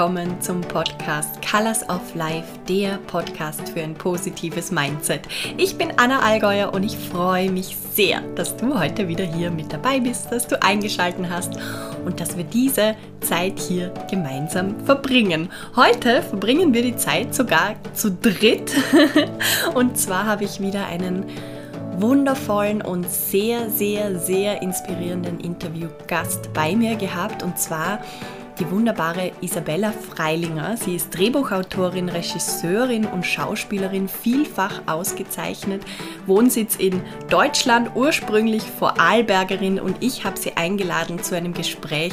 Willkommen zum Podcast Colors of Life, der Podcast für ein positives Mindset. Ich bin Anna Allgäuer und ich freue mich sehr, dass du heute wieder hier mit dabei bist, dass du eingeschaltet hast und dass wir diese Zeit hier gemeinsam verbringen. Heute verbringen wir die Zeit sogar zu dritt und zwar habe ich wieder einen wundervollen und sehr, sehr, sehr inspirierenden Interviewgast bei mir gehabt und zwar die wunderbare Isabella Freilinger. Sie ist Drehbuchautorin, Regisseurin und Schauspielerin, vielfach ausgezeichnet, Wohnsitz in Deutschland, ursprünglich Vorarlbergerin und ich habe sie eingeladen zu einem Gespräch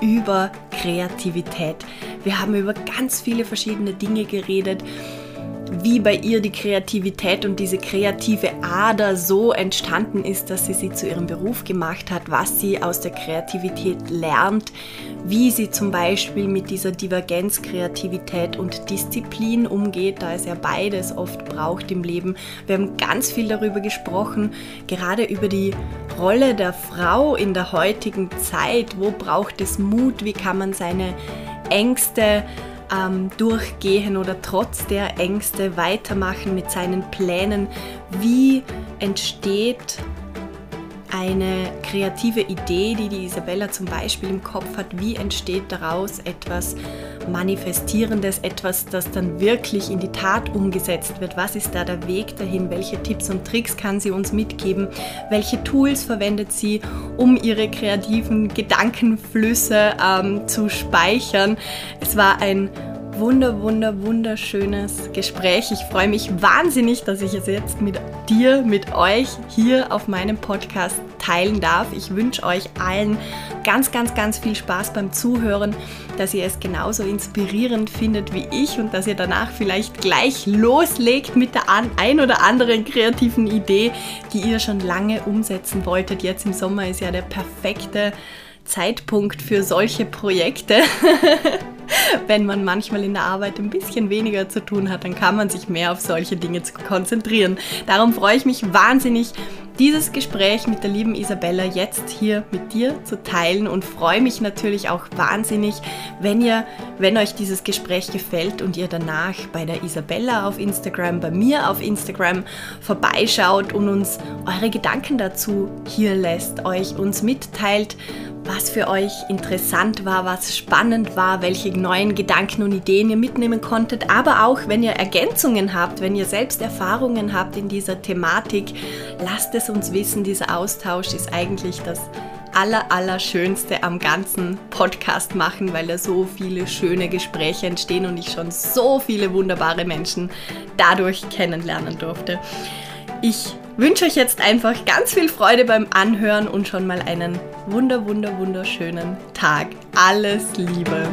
über Kreativität. Wir haben über ganz viele verschiedene Dinge geredet wie bei ihr die Kreativität und diese kreative Ader so entstanden ist, dass sie sie zu ihrem Beruf gemacht hat, was sie aus der Kreativität lernt, wie sie zum Beispiel mit dieser Divergenz Kreativität und Disziplin umgeht, da es ja beides oft braucht im Leben. Wir haben ganz viel darüber gesprochen, gerade über die Rolle der Frau in der heutigen Zeit. Wo braucht es Mut? Wie kann man seine Ängste ähm, durchgehen oder trotz der Ängste weitermachen mit seinen Plänen. Wie entsteht eine kreative Idee, die die Isabella zum Beispiel im Kopf hat, wie entsteht daraus etwas Manifestierendes, etwas, das dann wirklich in die Tat umgesetzt wird? Was ist da der Weg dahin? Welche Tipps und Tricks kann sie uns mitgeben? Welche Tools verwendet sie, um ihre kreativen Gedankenflüsse ähm, zu speichern? Es war ein wunder, wunder, wunderschönes Gespräch. Ich freue mich wahnsinnig, dass ich es jetzt mit dir, mit euch hier auf meinem Podcast teilen darf. Ich wünsche euch allen ganz, ganz, ganz viel Spaß beim Zuhören, dass ihr es genauso inspirierend findet wie ich und dass ihr danach vielleicht gleich loslegt mit der ein oder anderen kreativen Idee, die ihr schon lange umsetzen wolltet. Jetzt im Sommer ist ja der perfekte Zeitpunkt für solche Projekte. Wenn man manchmal in der Arbeit ein bisschen weniger zu tun hat, dann kann man sich mehr auf solche Dinge konzentrieren. Darum freue ich mich wahnsinnig, dieses Gespräch mit der lieben Isabella jetzt hier mit dir zu teilen und freue mich natürlich auch wahnsinnig, wenn ihr, wenn euch dieses Gespräch gefällt und ihr danach bei der Isabella auf Instagram, bei mir auf Instagram vorbeischaut und uns eure Gedanken dazu hier lässt, euch uns mitteilt, was für euch interessant war, was spannend war, welche neuen Gedanken und Ideen ihr mitnehmen konntet, aber auch wenn ihr Ergänzungen habt, wenn ihr selbst Erfahrungen habt in dieser Thematik, lasst es uns wissen. Dieser Austausch ist eigentlich das aller, allerschönste am ganzen Podcast machen, weil da so viele schöne Gespräche entstehen und ich schon so viele wunderbare Menschen dadurch kennenlernen durfte. Ich wünsche euch jetzt einfach ganz viel Freude beim Anhören und schon mal einen wunder, wunder, wunderschönen Tag. Alles Liebe!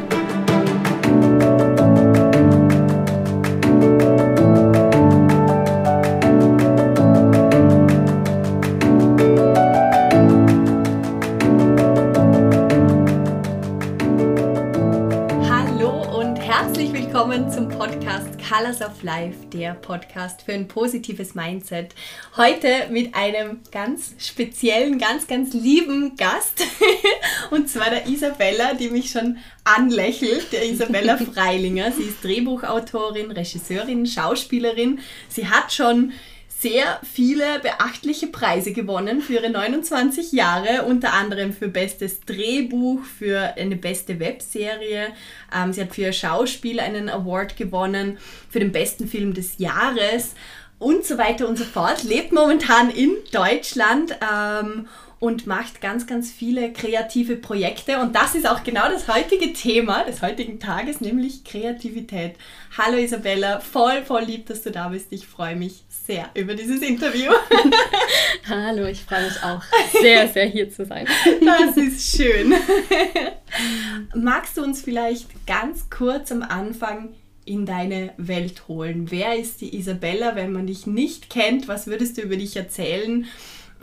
Willkommen zum Podcast Colors of Life, der Podcast für ein positives Mindset. Heute mit einem ganz speziellen, ganz, ganz lieben Gast. Und zwar der Isabella, die mich schon anlächelt, der Isabella Freilinger. Sie ist Drehbuchautorin, Regisseurin, Schauspielerin. Sie hat schon sehr viele beachtliche Preise gewonnen für ihre 29 Jahre, unter anderem für bestes Drehbuch, für eine beste Webserie. Ähm, sie hat für ihr Schauspiel einen Award gewonnen, für den besten Film des Jahres und so weiter und so fort. Lebt momentan in Deutschland ähm, und macht ganz, ganz viele kreative Projekte. Und das ist auch genau das heutige Thema des heutigen Tages, nämlich Kreativität. Hallo Isabella, voll, voll lieb, dass du da bist. Ich freue mich sehr über dieses Interview. Hallo, ich freue mich auch sehr, sehr hier zu sein. Das ist schön. Magst du uns vielleicht ganz kurz am Anfang in deine Welt holen? Wer ist die Isabella, wenn man dich nicht kennt? Was würdest du über dich erzählen?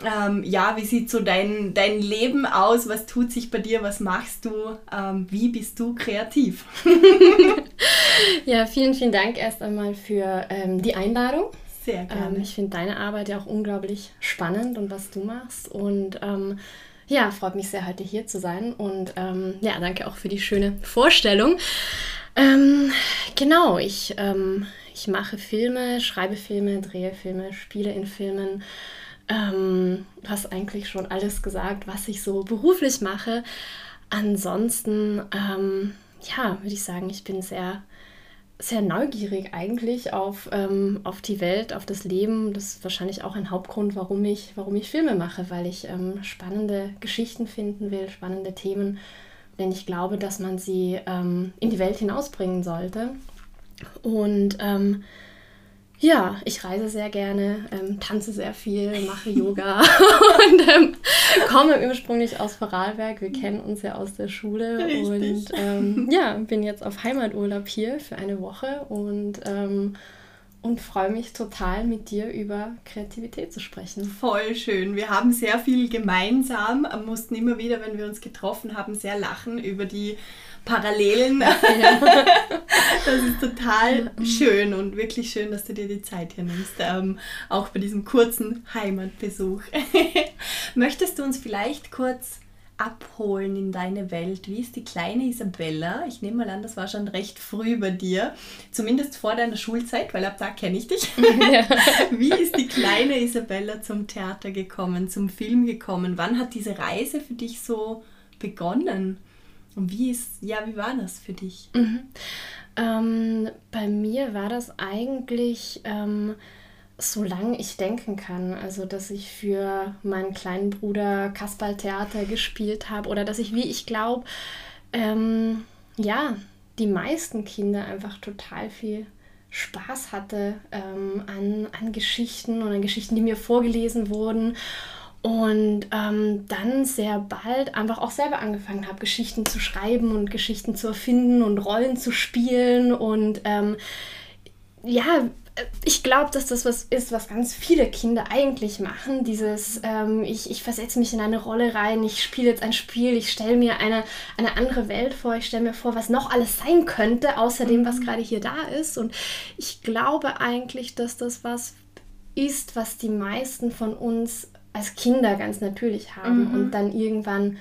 Ähm, ja, wie sieht so dein, dein Leben aus? Was tut sich bei dir? Was machst du? Ähm, wie bist du kreativ? ja, vielen, vielen Dank erst einmal für ähm, die Einladung. Sehr gerne. Ähm, ich finde deine Arbeit ja auch unglaublich spannend und was du machst. Und ähm, ja, freut mich sehr, heute hier zu sein und ähm, ja, danke auch für die schöne Vorstellung. Genau, ich, ich mache Filme, schreibe Filme, drehe Filme, spiele in Filmen. Ähm, hast eigentlich schon alles gesagt, was ich so beruflich mache. Ansonsten, ähm, ja, würde ich sagen, ich bin sehr sehr neugierig eigentlich auf, ähm, auf die Welt, auf das Leben. Das ist wahrscheinlich auch ein Hauptgrund, warum ich, warum ich Filme mache, weil ich ähm, spannende Geschichten finden will, spannende Themen, wenn ich glaube, dass man sie ähm, in die Welt hinausbringen sollte. Und ähm, ja, ich reise sehr gerne, ähm, tanze sehr viel, mache Yoga und ähm, komme ursprünglich aus Vorarlberg. Wir kennen uns ja aus der Schule Richtig. und ähm, ja, bin jetzt auf Heimaturlaub hier für eine Woche und ähm, und freue mich total, mit dir über Kreativität zu sprechen. Voll schön. Wir haben sehr viel gemeinsam, mussten immer wieder, wenn wir uns getroffen haben, sehr lachen über die Parallelen. Ja. das ist total schön und wirklich schön, dass du dir die Zeit hier nimmst, ähm, auch bei diesem kurzen Heimatbesuch. Möchtest du uns vielleicht kurz abholen in deine Welt? Wie ist die kleine Isabella? Ich nehme mal an, das war schon recht früh bei dir, zumindest vor deiner Schulzeit, weil ab da kenne ich dich. Ja. Wie ist die kleine Isabella zum Theater gekommen, zum Film gekommen? Wann hat diese Reise für dich so begonnen? Und wie ist, ja, wie war das für dich? Mhm. Ähm, bei mir war das eigentlich, ähm, solange ich denken kann. Also, dass ich für meinen kleinen Bruder Kasperltheater gespielt habe oder dass ich, wie ich glaube, ähm, ja, die meisten Kinder einfach total viel Spaß hatte ähm, an, an Geschichten und an Geschichten, die mir vorgelesen wurden und ähm, dann sehr bald einfach auch selber angefangen habe, Geschichten zu schreiben und Geschichten zu erfinden und Rollen zu spielen. Und ähm, ja, ich glaube, dass das was ist, was ganz viele Kinder eigentlich machen. Dieses, ähm, ich, ich versetze mich in eine Rolle rein, ich spiele jetzt ein Spiel, ich stelle mir eine, eine andere Welt vor, ich stelle mir vor, was noch alles sein könnte, außer dem, was mhm. gerade hier da ist. Und ich glaube eigentlich, dass das was ist, was die meisten von uns als Kinder ganz natürlich haben. Mhm. Und dann irgendwann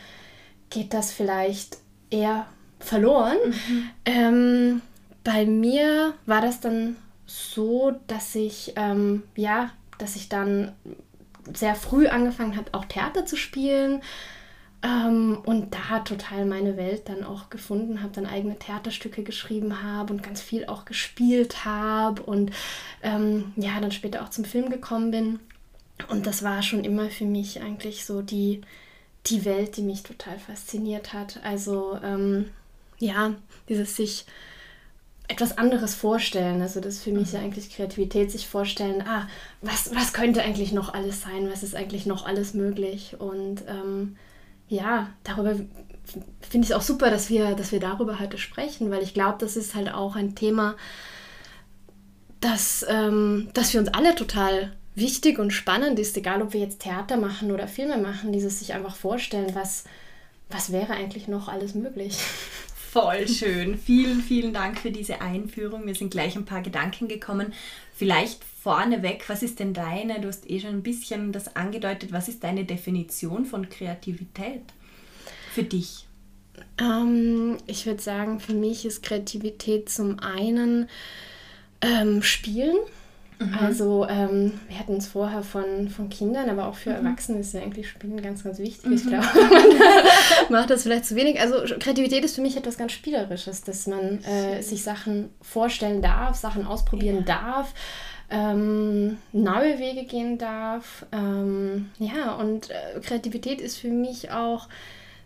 geht das vielleicht eher verloren. Mhm. Ähm, bei mir war das dann so, dass ich, ähm, ja, dass ich dann sehr früh angefangen habe, auch Theater zu spielen. Ähm, und da total meine Welt dann auch gefunden habe, dann eigene Theaterstücke geschrieben habe und ganz viel auch gespielt habe und ähm, ja, dann später auch zum Film gekommen bin. Und das war schon immer für mich eigentlich so die, die Welt, die mich total fasziniert hat. Also ähm, ja, dieses sich etwas anderes vorstellen. Also das ist für mich ja mhm. eigentlich Kreativität, sich vorstellen, ah, was, was könnte eigentlich noch alles sein, was ist eigentlich noch alles möglich. Und ähm, ja, darüber finde ich es auch super, dass wir, dass wir darüber heute sprechen, weil ich glaube, das ist halt auch ein Thema, das, ähm, das für uns alle total wichtig und spannend ist, egal ob wir jetzt Theater machen oder Filme machen, dieses sich einfach vorstellen, was, was wäre eigentlich noch alles möglich. Voll schön. Vielen, vielen Dank für diese Einführung. Mir sind gleich ein paar Gedanken gekommen. Vielleicht vorneweg, was ist denn deine, du hast eh schon ein bisschen das angedeutet, was ist deine Definition von Kreativität für dich? Ähm, ich würde sagen, für mich ist Kreativität zum einen ähm, Spielen. Mhm. Also ähm, wir hatten es vorher von, von Kindern, aber auch für mhm. Erwachsene ist ja eigentlich Spielen ganz, ganz wichtig. Mhm. Ich glaube, man macht das vielleicht zu wenig. Also Kreativität ist für mich etwas ganz Spielerisches, dass man äh, sich Sachen vorstellen darf, Sachen ausprobieren ja. darf. Ähm, neue Wege gehen darf. Ähm, ja, und äh, Kreativität ist für mich auch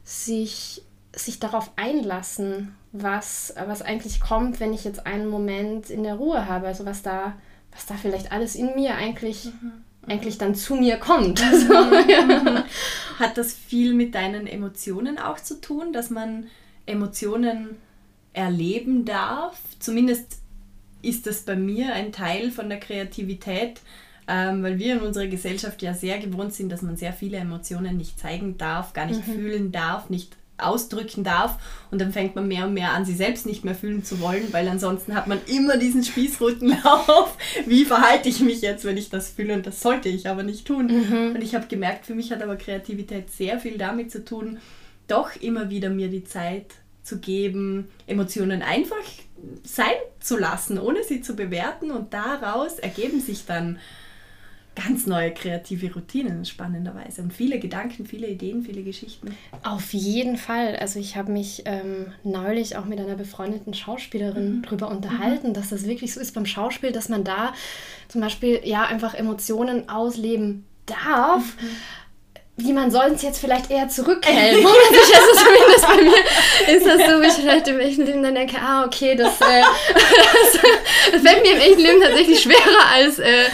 sich, sich darauf einlassen, was, was eigentlich kommt, wenn ich jetzt einen Moment in der Ruhe habe. Also was da was da vielleicht alles in mir eigentlich, mhm. eigentlich dann zu mir kommt. Mhm. So, ja. Mhm. Hat das viel mit deinen Emotionen auch zu tun, dass man Emotionen erleben darf? Zumindest ist das bei mir ein Teil von der Kreativität, ähm, weil wir in unserer Gesellschaft ja sehr gewohnt sind, dass man sehr viele Emotionen nicht zeigen darf, gar nicht mhm. fühlen darf, nicht ausdrücken darf. Und dann fängt man mehr und mehr an, sie selbst nicht mehr fühlen zu wollen, weil ansonsten hat man immer diesen Spießrutenlauf. Wie verhalte ich mich jetzt, wenn ich das fühle? Und das sollte ich aber nicht tun. Mhm. Und ich habe gemerkt, für mich hat aber Kreativität sehr viel damit zu tun, doch immer wieder mir die Zeit zu geben, Emotionen einfach sein zu lassen, ohne sie zu bewerten. Und daraus ergeben sich dann ganz neue kreative Routinen, spannenderweise. Und viele Gedanken, viele Ideen, viele Geschichten. Auf jeden Fall. Also ich habe mich ähm, neulich auch mit einer befreundeten Schauspielerin mhm. darüber unterhalten, mhm. dass das wirklich so ist beim Schauspiel, dass man da zum Beispiel ja einfach Emotionen ausleben darf. Mhm wie man soll es jetzt vielleicht eher zurückhält. also zumindest bei mir ist das so, wie ich vielleicht im echten Leben dann denke, ah, okay, das, äh, das, fällt mir im echten Leben tatsächlich schwerer als, äh,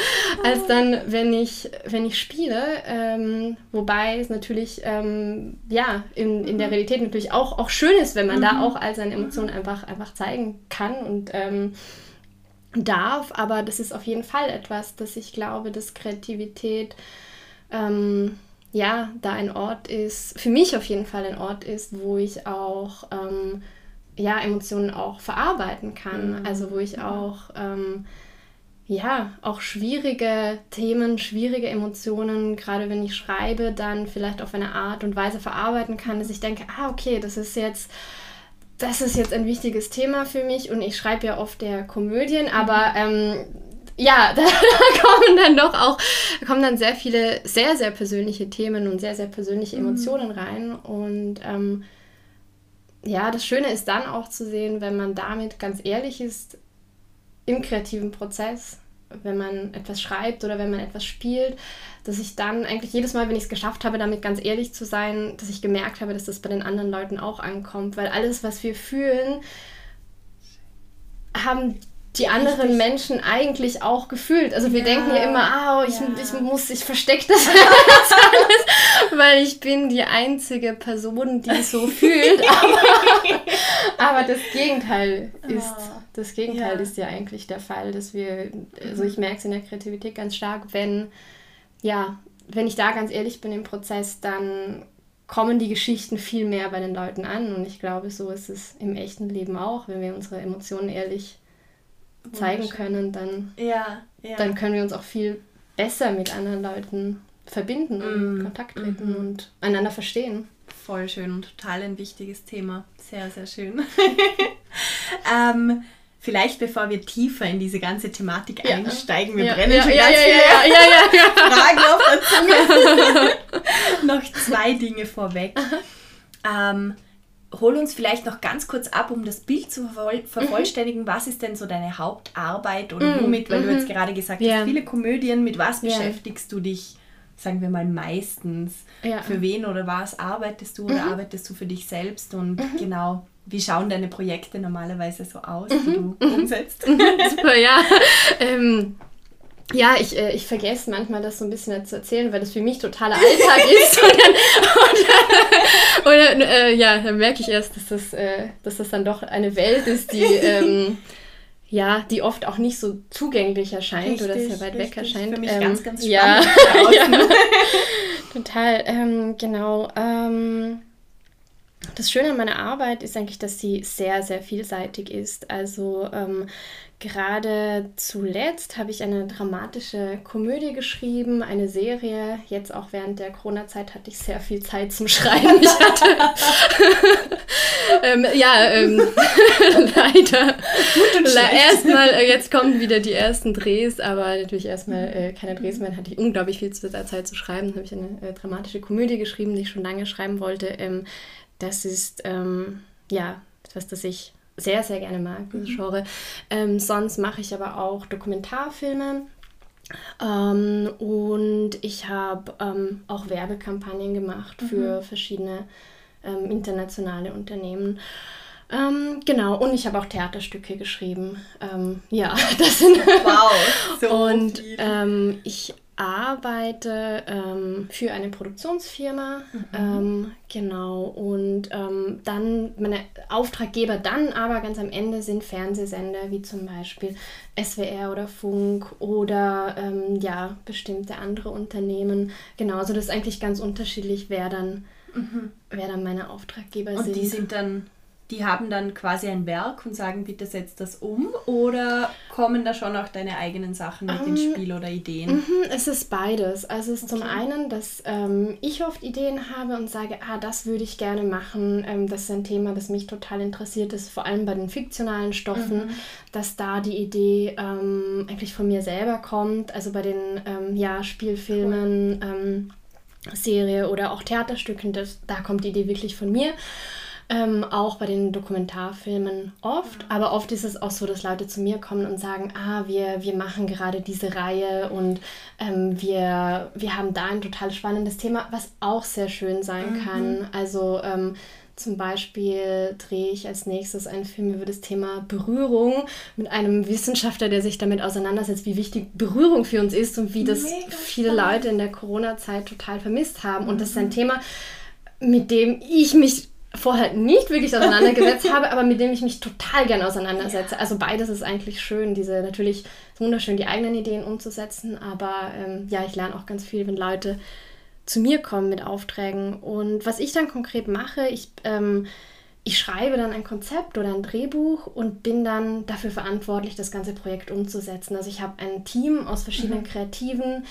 als dann, wenn ich, wenn ich spiele. Ähm, wobei es natürlich, ähm, ja, in, in der Realität natürlich auch, auch schön ist, wenn man mhm. da auch all seine Emotionen einfach, einfach zeigen kann und ähm, darf. Aber das ist auf jeden Fall etwas, dass ich glaube, dass Kreativität ähm, ja, da ein Ort ist, für mich auf jeden Fall ein Ort ist, wo ich auch ähm, ja, Emotionen auch verarbeiten kann. Mhm. Also wo ich auch ähm, ja, auch schwierige Themen, schwierige Emotionen, gerade wenn ich schreibe, dann vielleicht auf eine Art und Weise verarbeiten kann, dass ich denke, ah, okay, das ist jetzt, das ist jetzt ein wichtiges Thema für mich und ich schreibe ja oft der Komödien, aber mhm. ähm, ja, da, kommen dann doch auch, kommen dann sehr viele sehr, sehr persönliche Themen und sehr, sehr persönliche mhm. Emotionen mhm. rein. Und ähm, ja, das Schöne ist dann auch zu sehen, wenn man damit ganz ehrlich ist im kreativen Prozess, wenn man etwas schreibt oder wenn man etwas spielt, dass ich dann eigentlich jedes Mal, wenn ich es geschafft habe, damit ganz ehrlich zu sein, dass ich gemerkt habe, dass das bei den anderen Leuten auch ankommt, weil alles, was wir fühlen, haben die anderen Richtig. Menschen eigentlich auch gefühlt. Also wir ja. denken ja immer, ah, oh, ich, ja. ich muss, ich verstecke das alles, weil ich bin die einzige Person, die so fühlt. Aber, aber das Gegenteil ist, oh. das Gegenteil ja. ist ja eigentlich der Fall, dass wir, also ich merke es in der Kreativität ganz stark, wenn, ja, wenn ich da ganz ehrlich bin im Prozess, dann kommen die Geschichten viel mehr bei den Leuten an. Und ich glaube, so ist es im echten Leben auch, wenn wir unsere Emotionen ehrlich zeigen können, dann, ja, ja. dann können wir uns auch viel besser mit anderen Leuten verbinden und mm. Kontakt treten mm -hmm. und einander verstehen. Voll schön und total ein wichtiges Thema. Sehr, sehr schön. ähm, vielleicht bevor wir tiefer in diese ganze Thematik ja. einsteigen, wir ja, brennen ja, schon ganz viele Fragen auf der Zunge. Noch zwei Dinge vorweg. Ähm, hol uns vielleicht noch ganz kurz ab, um das Bild zu vervollständigen. Mhm. Was ist denn so deine Hauptarbeit oder mhm. womit, weil mhm. du jetzt gerade gesagt yeah. hast, viele Komödien, mit was beschäftigst du dich, sagen wir mal, meistens? Ja. Für wen oder was arbeitest du oder mhm. arbeitest du für dich selbst? Und mhm. genau, wie schauen deine Projekte normalerweise so aus, die du umsetzt? Super, ja. ähm, ja, ich, äh, ich vergesse manchmal das so ein bisschen zu erzählen, weil das für mich totaler Alltag ist. Und dann, und, und äh, ja, dann merke ich erst, dass das, äh, dass das dann doch eine Welt ist, die, ähm, ja, die oft auch nicht so zugänglich erscheint richtig, oder sehr weit richtig. weg erscheint. Für mich ähm, ganz, ganz spannend. Ja, ja total. Ähm, genau. Ähm, das Schöne an meiner Arbeit ist eigentlich, dass sie sehr, sehr vielseitig ist. Also ähm, Gerade zuletzt habe ich eine dramatische Komödie geschrieben, eine Serie. Jetzt auch während der Corona-Zeit hatte ich sehr viel Zeit zum Schreiben. Ich hatte ähm, ja ähm, leider erstmal äh, jetzt kommen wieder die ersten Drehs, aber natürlich erstmal äh, keine Drehs mehr. Dann hatte ich unglaublich viel Zeit zu schreiben. Dann habe ich eine äh, dramatische Komödie geschrieben, die ich schon lange schreiben wollte. Ähm, das ist ähm, ja etwas, das ich sehr, sehr gerne mag, dieses mhm. Genre. Ähm, sonst mache ich aber auch Dokumentarfilme. Ähm, und ich habe ähm, auch Werbekampagnen gemacht für mhm. verschiedene ähm, internationale Unternehmen. Ähm, genau, und ich habe auch Theaterstücke geschrieben. Ähm, ja, das sind. Wow! So und ich arbeite ähm, für eine Produktionsfirma, mhm. ähm, genau, und ähm, dann meine Auftraggeber dann aber ganz am Ende sind Fernsehsender wie zum Beispiel SWR oder Funk oder ähm, ja, bestimmte andere Unternehmen. Genau, also das ist eigentlich ganz unterschiedlich, wer dann mhm. wer dann meine Auftraggeber und sind. Und die sind dann die haben dann quasi ein Werk und sagen, bitte setz das um? Oder kommen da schon auch deine eigenen Sachen mit um, ins ähm, Spiel oder Ideen? Mhm, es ist beides. Also es ist okay. zum einen, dass ähm, ich oft Ideen habe und sage, ah, das würde ich gerne machen. Ähm, das ist ein Thema, das mich total interessiert ist, vor allem bei den fiktionalen Stoffen, mhm. dass da die Idee ähm, eigentlich von mir selber kommt. Also bei den ähm, ja, Spielfilmen, cool. Ähm, Serie oder auch Theaterstücken, das, da kommt die Idee wirklich von mir. Ähm, auch bei den Dokumentarfilmen oft. Aber oft ist es auch so, dass Leute zu mir kommen und sagen, ah, wir, wir machen gerade diese Reihe und ähm, wir, wir haben da ein total spannendes Thema, was auch sehr schön sein mhm. kann. Also ähm, zum Beispiel drehe ich als nächstes einen Film über das Thema Berührung mit einem Wissenschaftler, der sich damit auseinandersetzt, wie wichtig Berührung für uns ist und wie das Mega viele spannend. Leute in der Corona-Zeit total vermisst haben. Mhm. Und das ist ein mhm. Thema, mit dem ich mich vorher nicht wirklich auseinandergesetzt habe, aber mit dem ich mich total gern auseinandersetze. Ja. Also beides ist eigentlich schön, diese natürlich wunderschön die eigenen Ideen umzusetzen, aber ähm, ja, ich lerne auch ganz viel, wenn Leute zu mir kommen mit Aufträgen. Und was ich dann konkret mache, ich, ähm, ich schreibe dann ein Konzept oder ein Drehbuch und bin dann dafür verantwortlich, das ganze Projekt umzusetzen. Also ich habe ein Team aus verschiedenen mhm. Kreativen,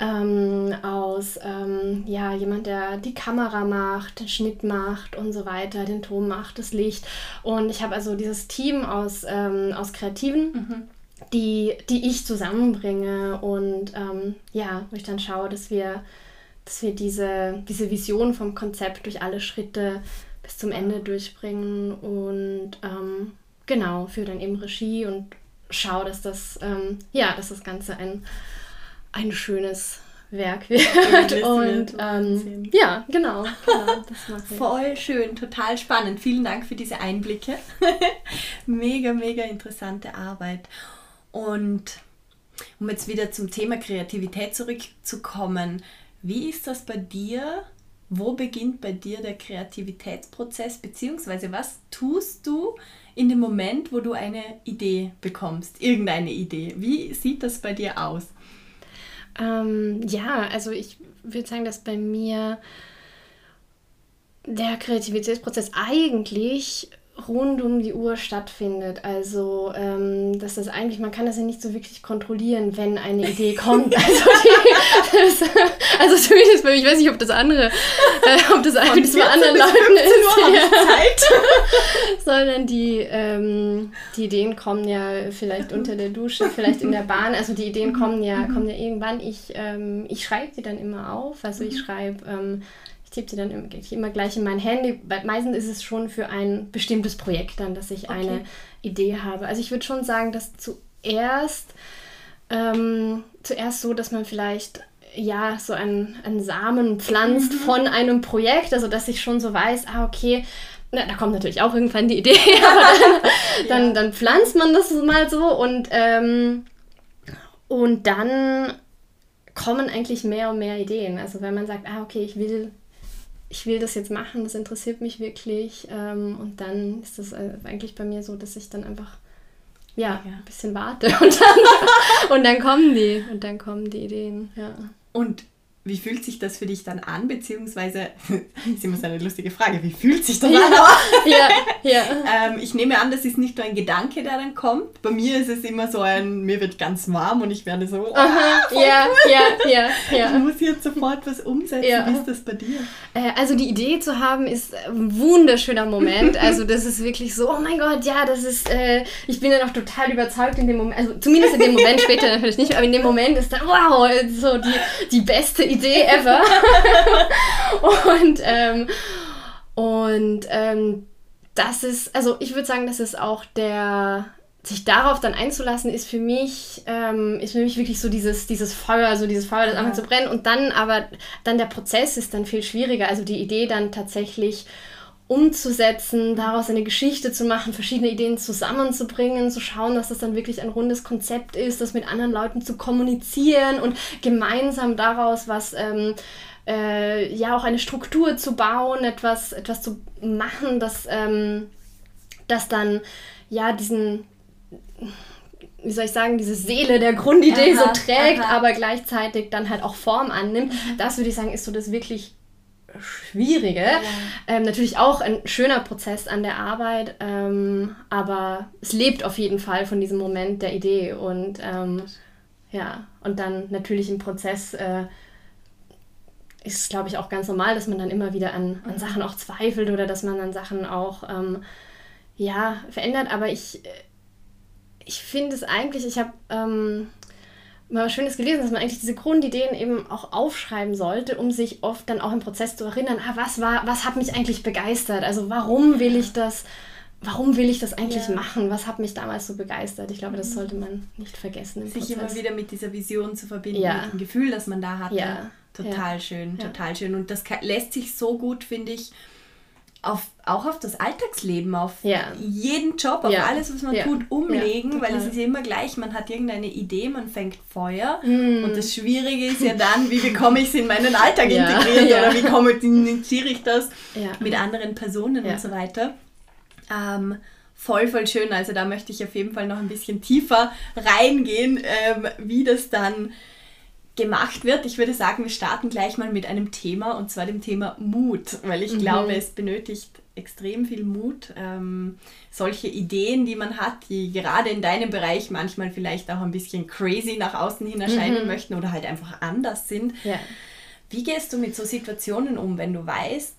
ähm, aus ähm, ja, jemand, der die Kamera macht, den Schnitt macht und so weiter, den Ton macht, das Licht. Und ich habe also dieses Team aus, ähm, aus Kreativen. Mhm. Die, die ich zusammenbringe und ähm, ja, wo ich dann schaue, dass wir, dass wir diese, diese Vision vom Konzept durch alle Schritte bis zum Ende durchbringen und ähm, genau, für dann eben Regie und schaue, dass das, ähm, ja, dass das Ganze ein ein schönes Werk wird. Und ähm, ja, genau. genau Voll schön, total spannend. Vielen Dank für diese Einblicke. mega, mega interessante Arbeit. Und um jetzt wieder zum Thema Kreativität zurückzukommen, wie ist das bei dir? Wo beginnt bei dir der Kreativitätsprozess? Beziehungsweise was tust du in dem Moment, wo du eine Idee bekommst? Irgendeine Idee. Wie sieht das bei dir aus? Ähm, ja, also ich würde sagen, dass bei mir der Kreativitätsprozess eigentlich rund um die Uhr stattfindet. Also ähm, dass das eigentlich, man kann das ja nicht so wirklich kontrollieren, wenn eine Idee kommt. Also, die, das, also zumindest bei mir, ich weiß nicht, ob das andere, äh, ob das eigentlich bei anderen Leuten ist. Ja. Zeit. Sondern die, ähm, die Ideen kommen ja vielleicht unter der Dusche, vielleicht in der Bahn. Also die Ideen kommen ja, mhm. kommen ja irgendwann. Ich, ähm, ich schreibe sie dann immer auf. Also ich mhm. schreibe ähm, ich tippe sie dann immer gleich in mein Handy. Meistens ist es schon für ein bestimmtes Projekt dann, dass ich okay. eine Idee habe. Also ich würde schon sagen, dass zuerst, ähm, zuerst so, dass man vielleicht ja so einen, einen Samen pflanzt mhm. von einem Projekt, also dass ich schon so weiß, ah okay, na, da kommt natürlich auch irgendwann die Idee, aber dann, dann, dann, pflanzt man das mal so und, ähm, und dann kommen eigentlich mehr und mehr Ideen. Also wenn man sagt, ah okay, ich will ich will das jetzt machen, das interessiert mich wirklich. Ähm, und dann ist das äh, eigentlich bei mir so, dass ich dann einfach ja, ja. ein bisschen warte und dann, und dann kommen die und dann kommen die Ideen. Ja. Und wie fühlt sich das für dich dann an? Beziehungsweise, ist immer so eine lustige Frage, wie fühlt sich das ja, an? ja, ja. ähm, ich nehme an, das ist nicht nur ein Gedanke, der dann kommt. Bei mir ist es immer so ein, mir wird ganz warm und ich werde so, oh, Aha, ja, cool. ja, ja, ja. Ich muss jetzt sofort was umsetzen. Ja. Wie ist das bei dir? Äh, also die Idee zu haben, ist ein wunderschöner Moment. Also das ist wirklich so, oh mein Gott, ja, das ist, äh, ich bin dann auch total überzeugt in dem Moment, also zumindest in dem Moment, später natürlich nicht, aber in dem Moment ist dann, wow, so die, die beste Idee Idee ever. und ähm, und ähm, das ist, also ich würde sagen, das ist auch der, sich darauf dann einzulassen, ist für mich, ähm, ist für mich wirklich so dieses, dieses Feuer, so dieses Feuer, das ja. anfängt zu brennen. Und dann aber, dann der Prozess ist dann viel schwieriger. Also die Idee dann tatsächlich umzusetzen, daraus eine Geschichte zu machen, verschiedene Ideen zusammenzubringen, zu schauen, dass das dann wirklich ein rundes Konzept ist, das mit anderen Leuten zu kommunizieren und gemeinsam daraus was, ähm, äh, ja, auch eine Struktur zu bauen, etwas, etwas zu machen, das, ähm, das dann, ja, diesen, wie soll ich sagen, diese Seele der Grundidee aha, so trägt, aha. aber gleichzeitig dann halt auch Form annimmt. Mhm. Das würde ich sagen, ist so das wirklich Schwierige. Ja. Ähm, natürlich auch ein schöner Prozess an der Arbeit, ähm, aber es lebt auf jeden Fall von diesem Moment der Idee und ähm, ja, und dann natürlich im Prozess äh, ist es, glaube ich, auch ganz normal, dass man dann immer wieder an, an mhm. Sachen auch zweifelt oder dass man an Sachen auch ähm, ja, verändert. Aber ich, äh, ich finde es eigentlich, ich habe ähm, mal was Schönes gelesen, dass man eigentlich diese Grundideen eben auch aufschreiben sollte, um sich oft dann auch im Prozess zu erinnern, ah, was war, was hat mich eigentlich begeistert? Also warum will ich das? Warum will ich das eigentlich ja. machen? Was hat mich damals so begeistert? Ich glaube, das mhm. sollte man nicht vergessen. Sich Prozess. immer wieder mit dieser Vision zu verbinden, ja. mit dem Gefühl, das man da hatte. Ja. Total schön, total schön. Und das lässt sich so gut, finde ich, auf, auch auf das Alltagsleben, auf ja. jeden Job, auf ja. alles, was man ja. tut, umlegen, weil es ist ja immer gleich, man hat irgendeine Idee, man fängt Feuer mm. und das Schwierige ist ja dann, wie bekomme ich es in meinen Alltag integriert oder wie kommuniziere ich das mit anderen Personen und so weiter. Ähm, voll, voll schön, also da möchte ich auf jeden Fall noch ein bisschen tiefer reingehen, ähm, wie das dann gemacht wird. Ich würde sagen, wir starten gleich mal mit einem Thema und zwar dem Thema Mut, weil ich mhm. glaube, es benötigt extrem viel Mut, ähm, solche Ideen, die man hat, die gerade in deinem Bereich manchmal vielleicht auch ein bisschen crazy nach außen hin erscheinen mhm. möchten oder halt einfach anders sind. Ja. Wie gehst du mit so Situationen um, wenn du weißt,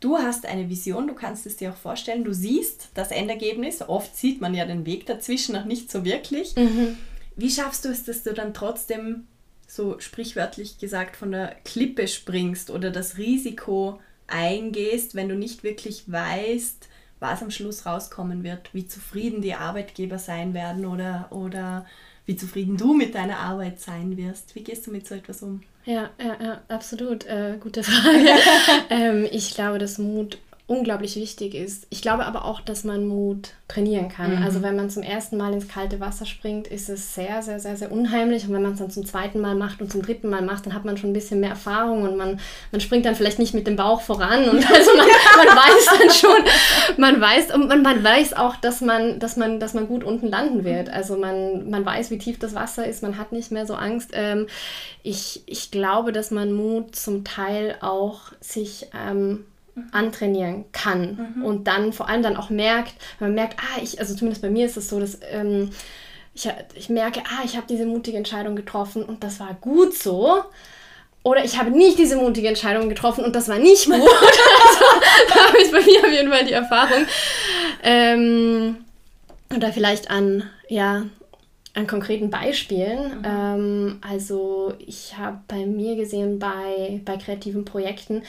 du hast eine Vision, du kannst es dir auch vorstellen, du siehst das Endergebnis, oft sieht man ja den Weg dazwischen noch nicht so wirklich. Mhm. Wie schaffst du es, dass du dann trotzdem so sprichwörtlich gesagt von der Klippe springst oder das Risiko eingehst, wenn du nicht wirklich weißt, was am Schluss rauskommen wird, wie zufrieden die Arbeitgeber sein werden oder, oder wie zufrieden du mit deiner Arbeit sein wirst. Wie gehst du mit so etwas um? Ja, ja, ja absolut. Äh, gute Frage. ähm, ich glaube, dass Mut unglaublich wichtig ist. Ich glaube aber auch, dass man Mut trainieren kann. Mhm. Also wenn man zum ersten Mal ins kalte Wasser springt, ist es sehr, sehr, sehr, sehr unheimlich. Und wenn man es dann zum zweiten Mal macht und zum dritten Mal macht, dann hat man schon ein bisschen mehr Erfahrung und man, man springt dann vielleicht nicht mit dem Bauch voran. Und also man, man weiß dann schon, man weiß, und man, man weiß auch, dass man, dass man, dass man gut unten landen wird. Also man, man weiß, wie tief das Wasser ist, man hat nicht mehr so Angst. Ähm, ich, ich glaube, dass man Mut zum Teil auch sich ähm, antrainieren kann mhm. und dann vor allem dann auch merkt, man merkt, ah, ich, also zumindest bei mir ist es so, dass ähm, ich, ich merke, ah, ich habe diese mutige Entscheidung getroffen und das war gut so. Oder ich habe nicht diese mutige Entscheidung getroffen und das war nicht gut. also, da ist bei mir auf jeden Fall die Erfahrung. Ähm, oder vielleicht an, ja, an konkreten Beispielen. Mhm. Ähm, also ich habe bei mir gesehen, bei, bei kreativen Projekten,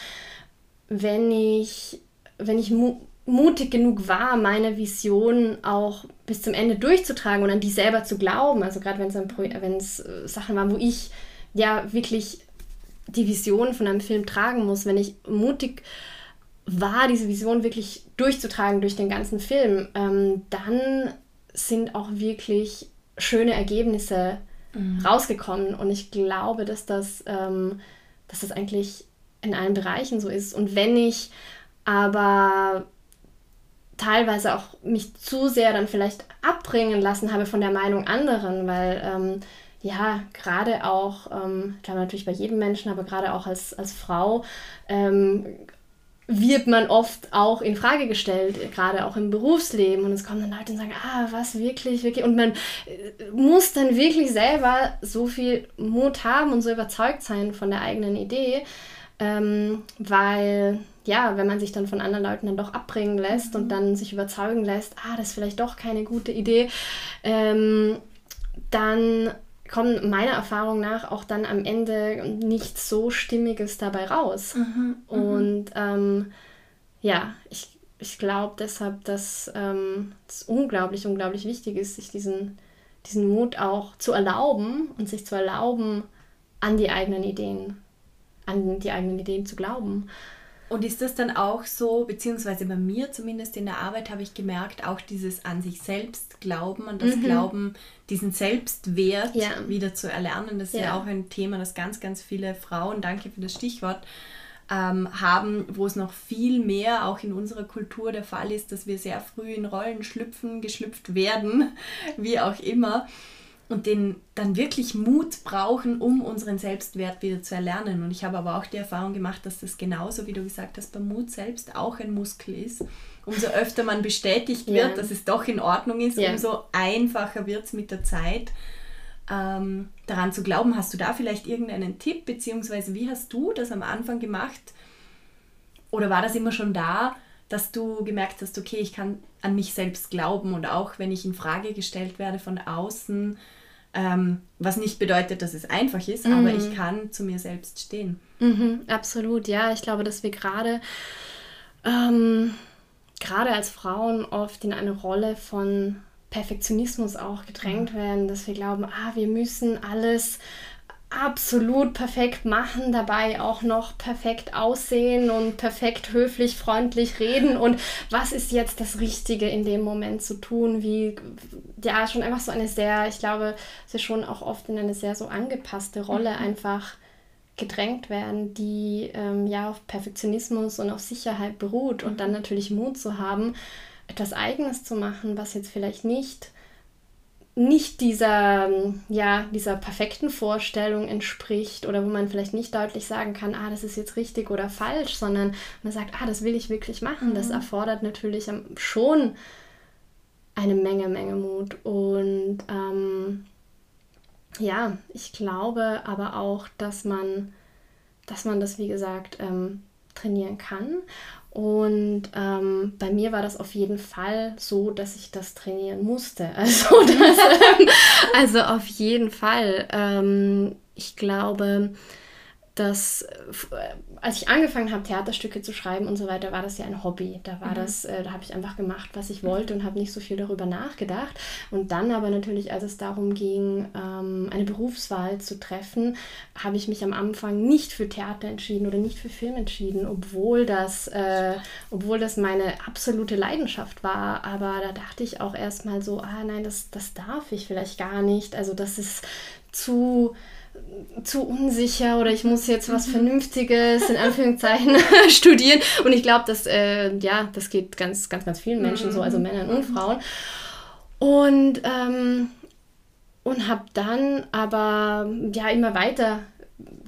wenn ich, wenn ich mu mutig genug war, meine Vision auch bis zum Ende durchzutragen und an die selber zu glauben. Also gerade wenn es äh, Sachen waren, wo ich ja wirklich die Vision von einem Film tragen muss, wenn ich mutig war, diese Vision wirklich durchzutragen durch den ganzen Film, ähm, dann sind auch wirklich schöne Ergebnisse mhm. rausgekommen. Und ich glaube, dass das, ähm, dass das eigentlich in allen Bereichen so ist. Und wenn ich aber teilweise auch mich zu sehr dann vielleicht abbringen lassen habe von der Meinung anderen, weil ähm, ja, gerade auch, ähm, glaube natürlich bei jedem Menschen, aber gerade auch als, als Frau, ähm, wird man oft auch in Frage gestellt, gerade auch im Berufsleben. Und es kommen dann Leute und sagen, ah, was wirklich, wirklich. Und man äh, muss dann wirklich selber so viel Mut haben und so überzeugt sein von der eigenen Idee, ähm, weil ja, wenn man sich dann von anderen Leuten dann doch abbringen lässt mhm. und dann sich überzeugen lässt, ah, das ist vielleicht doch keine gute Idee, ähm, dann kommen meiner Erfahrung nach auch dann am Ende nichts so Stimmiges dabei raus. Mhm, mhm. und ähm, ja, ich, ich glaube deshalb, dass ähm, es unglaublich, unglaublich wichtig ist, sich diesen, diesen Mut auch zu erlauben und sich zu erlauben, an die eigenen Ideen an die eigenen Ideen zu glauben. Und ist das dann auch so, beziehungsweise bei mir zumindest in der Arbeit habe ich gemerkt, auch dieses an sich selbst glauben, an das mhm. Glauben, diesen Selbstwert ja. wieder zu erlernen. Das ist ja. ja auch ein Thema, das ganz, ganz viele Frauen, danke für das Stichwort, ähm, haben, wo es noch viel mehr auch in unserer Kultur der Fall ist, dass wir sehr früh in Rollen schlüpfen, geschlüpft werden, wie auch immer und den dann wirklich Mut brauchen, um unseren Selbstwert wieder zu erlernen. Und ich habe aber auch die Erfahrung gemacht, dass das genauso, wie du gesagt hast, beim Mut selbst auch ein Muskel ist. Umso öfter man bestätigt wird, ja. dass es doch in Ordnung ist, ja. umso einfacher wird es mit der Zeit, ähm, daran zu glauben. Hast du da vielleicht irgendeinen Tipp, beziehungsweise wie hast du das am Anfang gemacht? Oder war das immer schon da, dass du gemerkt hast, okay, ich kann an mich selbst glauben und auch wenn ich in Frage gestellt werde von außen, ähm, was nicht bedeutet, dass es einfach ist, mhm. aber ich kann zu mir selbst stehen. Mhm, absolut, ja. Ich glaube, dass wir gerade ähm, gerade als Frauen oft in eine Rolle von Perfektionismus auch gedrängt mhm. werden, dass wir glauben, ah, wir müssen alles absolut perfekt machen, dabei auch noch perfekt aussehen und perfekt höflich, freundlich reden und was ist jetzt das Richtige in dem Moment zu tun, wie, ja, schon einfach so eine sehr, ich glaube, sie schon auch oft in eine sehr so angepasste Rolle mhm. einfach gedrängt werden, die ähm, ja auf Perfektionismus und auf Sicherheit beruht mhm. und dann natürlich Mut zu haben, etwas Eigenes zu machen, was jetzt vielleicht nicht nicht dieser, ja, dieser perfekten Vorstellung entspricht oder wo man vielleicht nicht deutlich sagen kann, ah, das ist jetzt richtig oder falsch, sondern man sagt, ah, das will ich wirklich machen. Mhm. Das erfordert natürlich schon eine Menge, Menge Mut. Und ähm, ja, ich glaube aber auch, dass man, dass man das, wie gesagt, ähm, trainieren kann. Und ähm, bei mir war das auf jeden Fall so, dass ich das trainieren musste. Also, das, ähm, also auf jeden Fall. Ähm, ich glaube, dass äh, als ich angefangen habe, Theaterstücke zu schreiben und so weiter, war das ja ein Hobby. Da war mhm. das, äh, da habe ich einfach gemacht, was ich wollte und habe nicht so viel darüber nachgedacht. Und dann aber natürlich, als es darum ging, ähm, eine Berufswahl zu treffen, habe ich mich am Anfang nicht für Theater entschieden oder nicht für Film entschieden, obwohl das, äh, obwohl das meine absolute Leidenschaft war. Aber da dachte ich auch erstmal so, ah nein, das, das darf ich vielleicht gar nicht. Also das ist zu zu unsicher oder ich muss jetzt was mhm. Vernünftiges in Anführungszeichen studieren. Und ich glaube, dass äh, ja, das geht ganz, ganz, ganz vielen Menschen so, also mhm. Männern und Frauen. Und, ähm, und habe dann aber ja immer weiter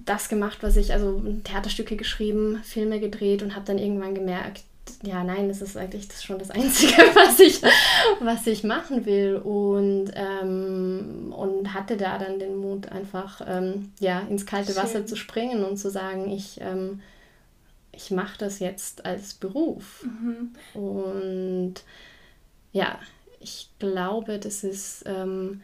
das gemacht, was ich, also Theaterstücke geschrieben, Filme gedreht und habe dann irgendwann gemerkt, ja, nein, das ist eigentlich das schon das Einzige, was ich, was ich machen will. Und, ähm, und hatte da dann den Mut, einfach ähm, ja, ins kalte Schön. Wasser zu springen und zu sagen, ich, ähm, ich mache das jetzt als Beruf. Mhm. Und ja, ich glaube, das ist ähm,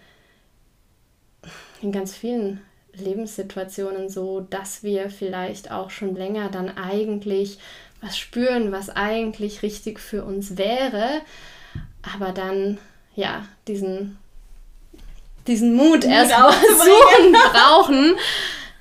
in ganz vielen Lebenssituationen so, dass wir vielleicht auch schon länger dann eigentlich was spüren, was eigentlich richtig für uns wäre, aber dann ja diesen, diesen Mut, Mut erstmal suchen brauchen,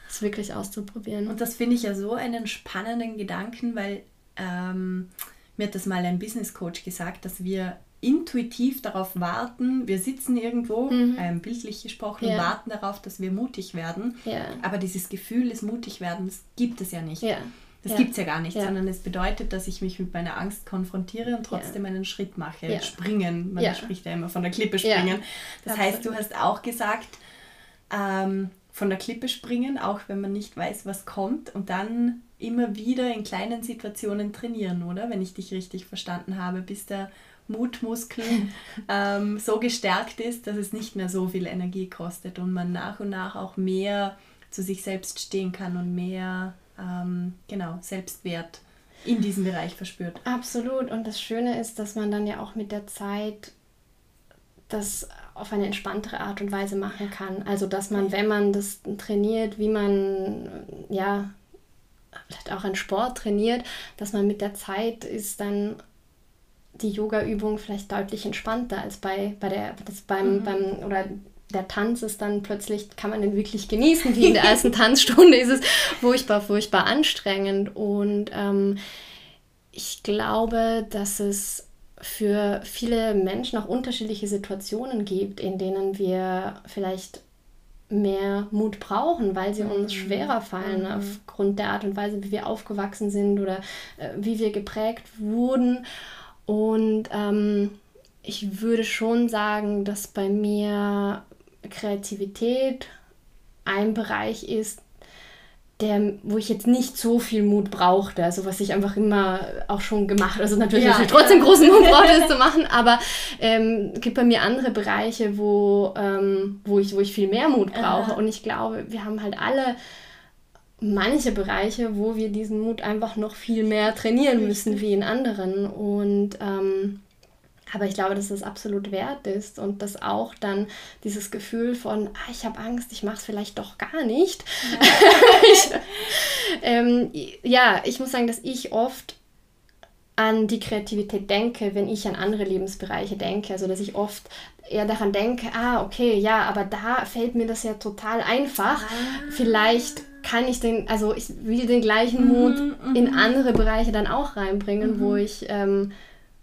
es wirklich auszuprobieren. Und das finde ich ja so einen spannenden Gedanken, weil ähm, mir hat das mal ein Business Coach gesagt, dass wir intuitiv darauf warten, wir sitzen irgendwo, mhm. ähm, bildlich gesprochen, ja. und warten darauf, dass wir mutig werden. Ja. Aber dieses Gefühl des Mutigwerdens gibt es ja nicht. Ja. Das ja. gibt es ja gar nicht, ja. sondern es bedeutet, dass ich mich mit meiner Angst konfrontiere und trotzdem ja. einen Schritt mache. Ja. Springen, man spricht ja immer von der Klippe springen. Das Absolut. heißt, du hast auch gesagt, ähm, von der Klippe springen, auch wenn man nicht weiß, was kommt und dann immer wieder in kleinen Situationen trainieren, oder? Wenn ich dich richtig verstanden habe, bis der Mutmuskel ähm, so gestärkt ist, dass es nicht mehr so viel Energie kostet und man nach und nach auch mehr zu sich selbst stehen kann und mehr ähm, genau, Selbstwert in diesem Bereich verspürt. Absolut. Und das Schöne ist, dass man dann ja auch mit der Zeit das auf eine entspanntere Art und Weise machen kann. Also dass man, wenn man das trainiert, wie man ja vielleicht auch einen Sport trainiert, dass man mit der Zeit ist dann die Yoga-Übung vielleicht deutlich entspannter als bei, bei der beim, mhm. beim oder der Tanz ist dann plötzlich, kann man den wirklich genießen. Wie in der ersten Tanzstunde ist es furchtbar, furchtbar anstrengend. Und ähm, ich glaube, dass es für viele Menschen auch unterschiedliche Situationen gibt, in denen wir vielleicht mehr Mut brauchen, weil sie uns mhm. schwerer fallen mhm. aufgrund der Art und Weise, wie wir aufgewachsen sind oder äh, wie wir geprägt wurden. Und ähm, ich würde schon sagen, dass bei mir Kreativität ein Bereich ist, der, wo ich jetzt nicht so viel Mut brauchte, also was ich einfach immer auch schon gemacht, also natürlich, ja, ich trotzdem großen Mut brauchte, das zu machen, aber ähm, es gibt bei mir andere Bereiche, wo, ähm, wo, ich, wo ich viel mehr Mut brauche. Und ich glaube, wir haben halt alle manche Bereiche, wo wir diesen Mut einfach noch viel mehr trainieren müssen wie in anderen. Und ähm, aber ich glaube, dass das absolut wert ist und dass auch dann dieses Gefühl von, ah, ich habe Angst, ich mache es vielleicht doch gar nicht. Ja. ich, ähm, ja, ich muss sagen, dass ich oft an die Kreativität denke, wenn ich an andere Lebensbereiche denke. Also, dass ich oft eher daran denke, ah, okay, ja, aber da fällt mir das ja total einfach. Ah. Vielleicht kann ich den, also ich will den gleichen Mut mhm, in mhm. andere Bereiche dann auch reinbringen, mhm. wo ich ähm,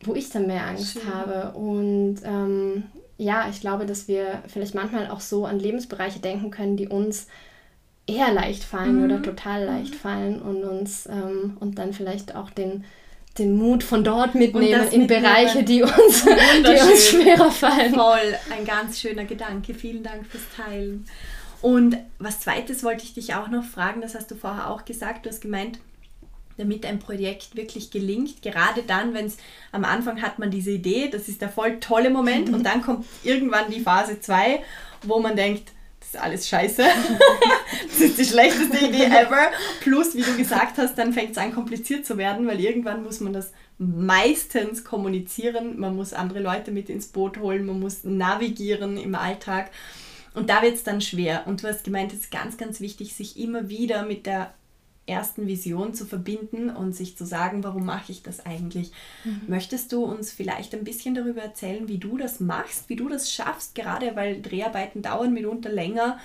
wo ich dann mehr Angst Schön. habe. Und ähm, ja, ich glaube, dass wir vielleicht manchmal auch so an Lebensbereiche denken können, die uns eher leicht fallen mhm. oder total leicht mhm. fallen und uns ähm, und dann vielleicht auch den, den Mut von dort mitnehmen in Bereiche, die uns, die uns schwerer fallen. Voll, ein ganz schöner Gedanke. Vielen Dank fürs Teilen. Und was zweites wollte ich dich auch noch fragen, das hast du vorher auch gesagt, du hast gemeint, damit ein Projekt wirklich gelingt. Gerade dann, wenn es am Anfang hat man diese Idee, das ist der voll tolle Moment und dann kommt irgendwann die Phase 2, wo man denkt, das ist alles scheiße. das ist die schlechteste Idee ever. Plus, wie du gesagt hast, dann fängt es an kompliziert zu werden, weil irgendwann muss man das meistens kommunizieren, man muss andere Leute mit ins Boot holen, man muss navigieren im Alltag. Und da wird es dann schwer. Und du hast gemeint, es ist ganz, ganz wichtig, sich immer wieder mit der ersten Vision zu verbinden und sich zu sagen, warum mache ich das eigentlich? Mhm. Möchtest du uns vielleicht ein bisschen darüber erzählen, wie du das machst, wie du das schaffst, gerade weil Dreharbeiten dauern mitunter länger?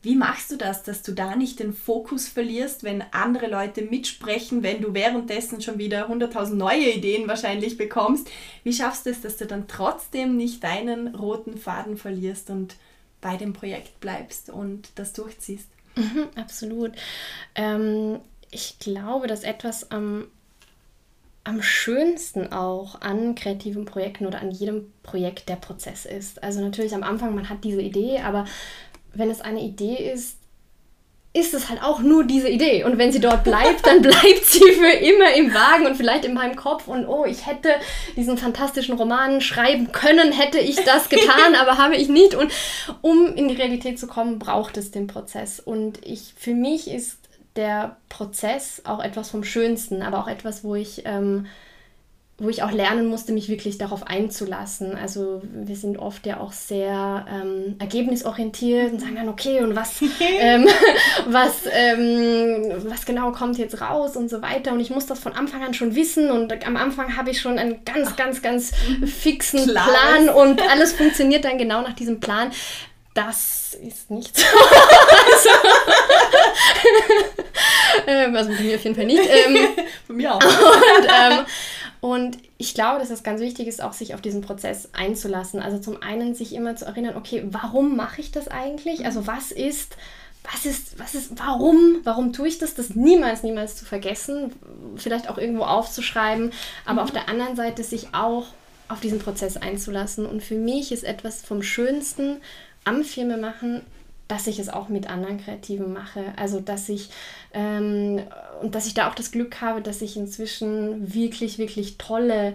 Wie machst du das, dass du da nicht den Fokus verlierst, wenn andere Leute mitsprechen, wenn du währenddessen schon wieder 100.000 neue Ideen wahrscheinlich bekommst? Wie schaffst du es, dass du dann trotzdem nicht deinen roten Faden verlierst und bei dem Projekt bleibst und das durchziehst? Mhm, absolut. Ähm, ich glaube, dass etwas am, am schönsten auch an kreativen Projekten oder an jedem Projekt der Prozess ist. Also natürlich am Anfang, man hat diese Idee, aber wenn es eine Idee ist, ist es halt auch nur diese Idee. Und wenn sie dort bleibt, dann bleibt sie für immer im Wagen und vielleicht in meinem Kopf. Und oh, ich hätte diesen fantastischen Roman schreiben können, hätte ich das getan, aber habe ich nicht. Und um in die Realität zu kommen, braucht es den Prozess. Und ich, für mich ist der Prozess auch etwas vom Schönsten, aber auch etwas, wo ich ähm, wo ich auch lernen musste, mich wirklich darauf einzulassen. Also wir sind oft ja auch sehr ähm, ergebnisorientiert und sagen dann, okay, und was, ähm, was, ähm, was genau kommt jetzt raus und so weiter. Und ich muss das von Anfang an schon wissen und am Anfang habe ich schon einen ganz, ganz, ganz fixen Klares. Plan und alles funktioniert dann genau nach diesem Plan. Das ist nicht so. also, ähm, also bei mir auf jeden Fall nicht. Ähm, bei mir auch. Und, ähm, und ich glaube, dass es ganz wichtig ist, auch sich auf diesen Prozess einzulassen. Also zum einen sich immer zu erinnern, okay, warum mache ich das eigentlich? Also was ist, was ist, was ist, warum, warum tue ich das? Das niemals, niemals zu vergessen, vielleicht auch irgendwo aufzuschreiben, aber mhm. auf der anderen Seite sich auch auf diesen Prozess einzulassen. Und für mich ist etwas vom Schönsten am Filmemachen dass ich es auch mit anderen Kreativen mache. Also dass ich ähm, und dass ich da auch das Glück habe, dass ich inzwischen wirklich, wirklich tolle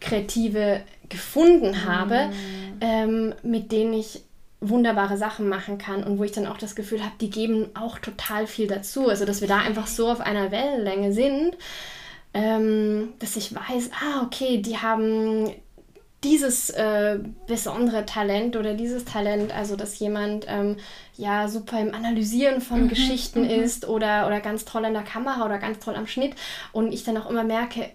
Kreative gefunden habe, mm. ähm, mit denen ich wunderbare Sachen machen kann und wo ich dann auch das Gefühl habe, die geben auch total viel dazu. Also dass wir da einfach so auf einer Wellenlänge sind, ähm, dass ich weiß, ah, okay, die haben dieses äh, besondere Talent oder dieses Talent, also dass jemand ähm, ja super im Analysieren von mhm, Geschichten mhm. ist oder, oder ganz toll an der Kamera oder ganz toll am Schnitt und ich dann auch immer merke,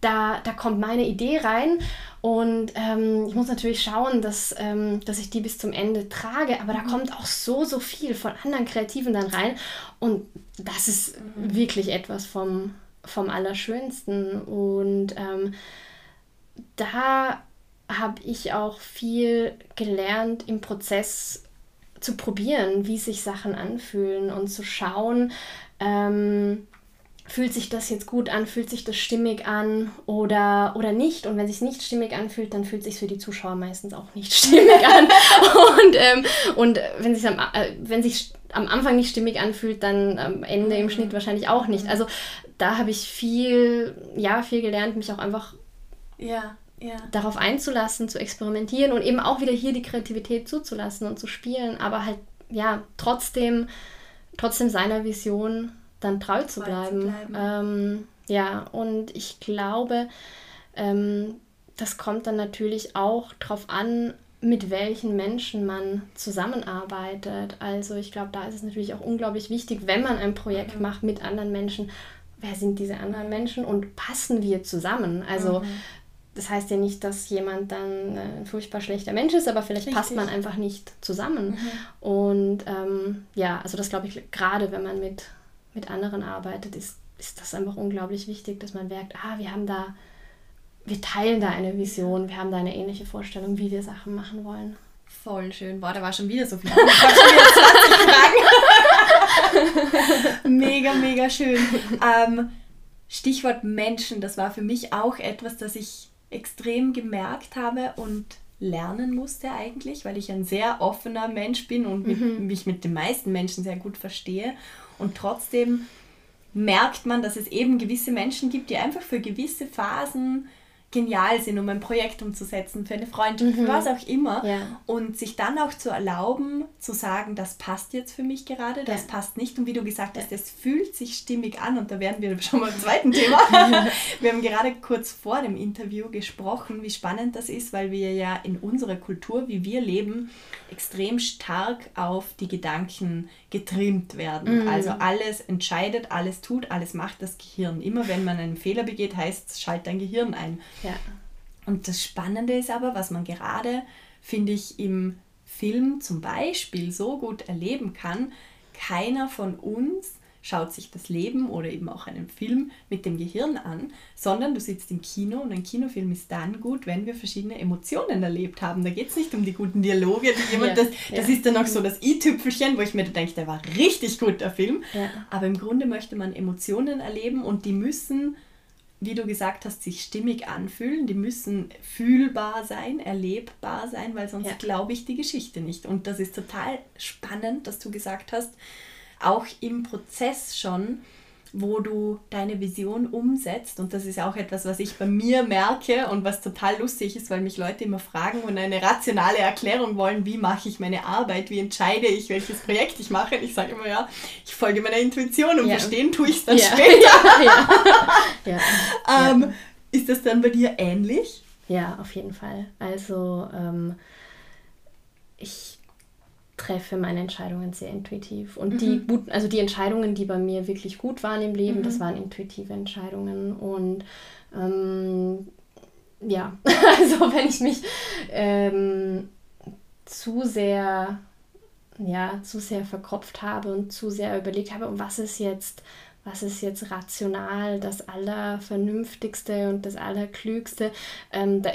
da, da kommt meine Idee rein und ähm, ich muss natürlich schauen, dass, ähm, dass ich die bis zum Ende trage, aber da mhm. kommt auch so, so viel von anderen Kreativen dann rein und das ist mhm. wirklich etwas vom, vom Allerschönsten und ähm, da habe ich auch viel gelernt im Prozess zu probieren, wie sich Sachen anfühlen und zu schauen, ähm, fühlt sich das jetzt gut an, fühlt sich das stimmig an oder, oder nicht. Und wenn es sich nicht stimmig anfühlt, dann fühlt es sich für die Zuschauer meistens auch nicht stimmig an. und, ähm, und wenn es sich am, äh, wenn sich am Anfang nicht stimmig anfühlt, dann am Ende im Schnitt wahrscheinlich auch nicht. Also da habe ich viel, ja, viel gelernt, mich auch einfach ja, ja. darauf einzulassen, zu experimentieren und eben auch wieder hier die Kreativität zuzulassen und zu spielen, aber halt ja trotzdem, trotzdem seiner Vision dann treu zu bleiben. Zu bleiben. Ähm, ja, und ich glaube, ähm, das kommt dann natürlich auch darauf an, mit welchen Menschen man zusammenarbeitet. Also ich glaube, da ist es natürlich auch unglaublich wichtig, wenn man ein Projekt mhm. macht mit anderen Menschen, wer sind diese anderen Menschen und passen wir zusammen? Also mhm. Das heißt ja nicht, dass jemand dann ein furchtbar schlechter Mensch ist, aber vielleicht Richtig. passt man einfach nicht zusammen. Mhm. Und ähm, ja, also das glaube ich gerade, wenn man mit, mit anderen arbeitet, ist, ist das einfach unglaublich wichtig, dass man merkt, ah, wir haben da wir teilen da eine Vision, wir haben da eine ähnliche Vorstellung, wie wir Sachen machen wollen. Voll schön. Boah, da war schon wieder so viel. Ich habe schon wieder 20 Fragen. mega, mega schön. Ähm, Stichwort Menschen, das war für mich auch etwas, das ich extrem gemerkt habe und lernen musste eigentlich, weil ich ein sehr offener Mensch bin und mhm. mich mit den meisten Menschen sehr gut verstehe. Und trotzdem merkt man, dass es eben gewisse Menschen gibt, die einfach für gewisse Phasen genial sind, um ein Projekt umzusetzen, für eine Freundschaft, mhm. für was auch immer. Ja. Und sich dann auch zu erlauben, zu sagen, das passt jetzt für mich gerade, das ja. passt nicht. Und wie du gesagt hast, es fühlt sich stimmig an. Und da werden wir schon mal im zweiten Thema. wir haben gerade kurz vor dem Interview gesprochen, wie spannend das ist, weil wir ja in unserer Kultur, wie wir leben, extrem stark auf die Gedanken getrimmt werden. Mhm. Also alles entscheidet, alles tut, alles macht das Gehirn. Immer wenn man einen Fehler begeht, heißt es, schalt dein Gehirn ein. Ja. Und das Spannende ist aber, was man gerade, finde ich, im Film zum Beispiel so gut erleben kann, keiner von uns schaut sich das Leben oder eben auch einen Film mit dem Gehirn an, sondern du sitzt im Kino und ein Kinofilm ist dann gut, wenn wir verschiedene Emotionen erlebt haben. Da geht es nicht um die guten Dialoge, die jemand, ja, das, das ist dann auch so das i-Tüpfelchen, wo ich mir denke, der war richtig gut, der Film. Ja. Aber im Grunde möchte man Emotionen erleben und die müssen wie du gesagt hast, sich stimmig anfühlen. Die müssen fühlbar sein, erlebbar sein, weil sonst ja. glaube ich die Geschichte nicht. Und das ist total spannend, dass du gesagt hast, auch im Prozess schon, wo du deine Vision umsetzt. Und das ist auch etwas, was ich bei mir merke und was total lustig ist, weil mich Leute immer fragen und eine rationale Erklärung wollen, wie mache ich meine Arbeit, wie entscheide ich, welches Projekt ich mache. Ich sage immer, ja, ich folge meiner Intuition und ja. verstehen tue ich es dann ja. später. Ja. ähm, ist das dann bei dir ähnlich? Ja, auf jeden Fall. Also ähm, ich treffe meine Entscheidungen sehr intuitiv. Und mhm. die guten, also die Entscheidungen, die bei mir wirklich gut waren im Leben, mhm. das waren intuitive Entscheidungen. Und ähm, ja, also wenn ich mich ähm, zu sehr, ja, zu sehr verkopft habe und zu sehr überlegt habe, was ist jetzt, was ist jetzt rational, das Allervernünftigste und das Allerklügste, ähm, da,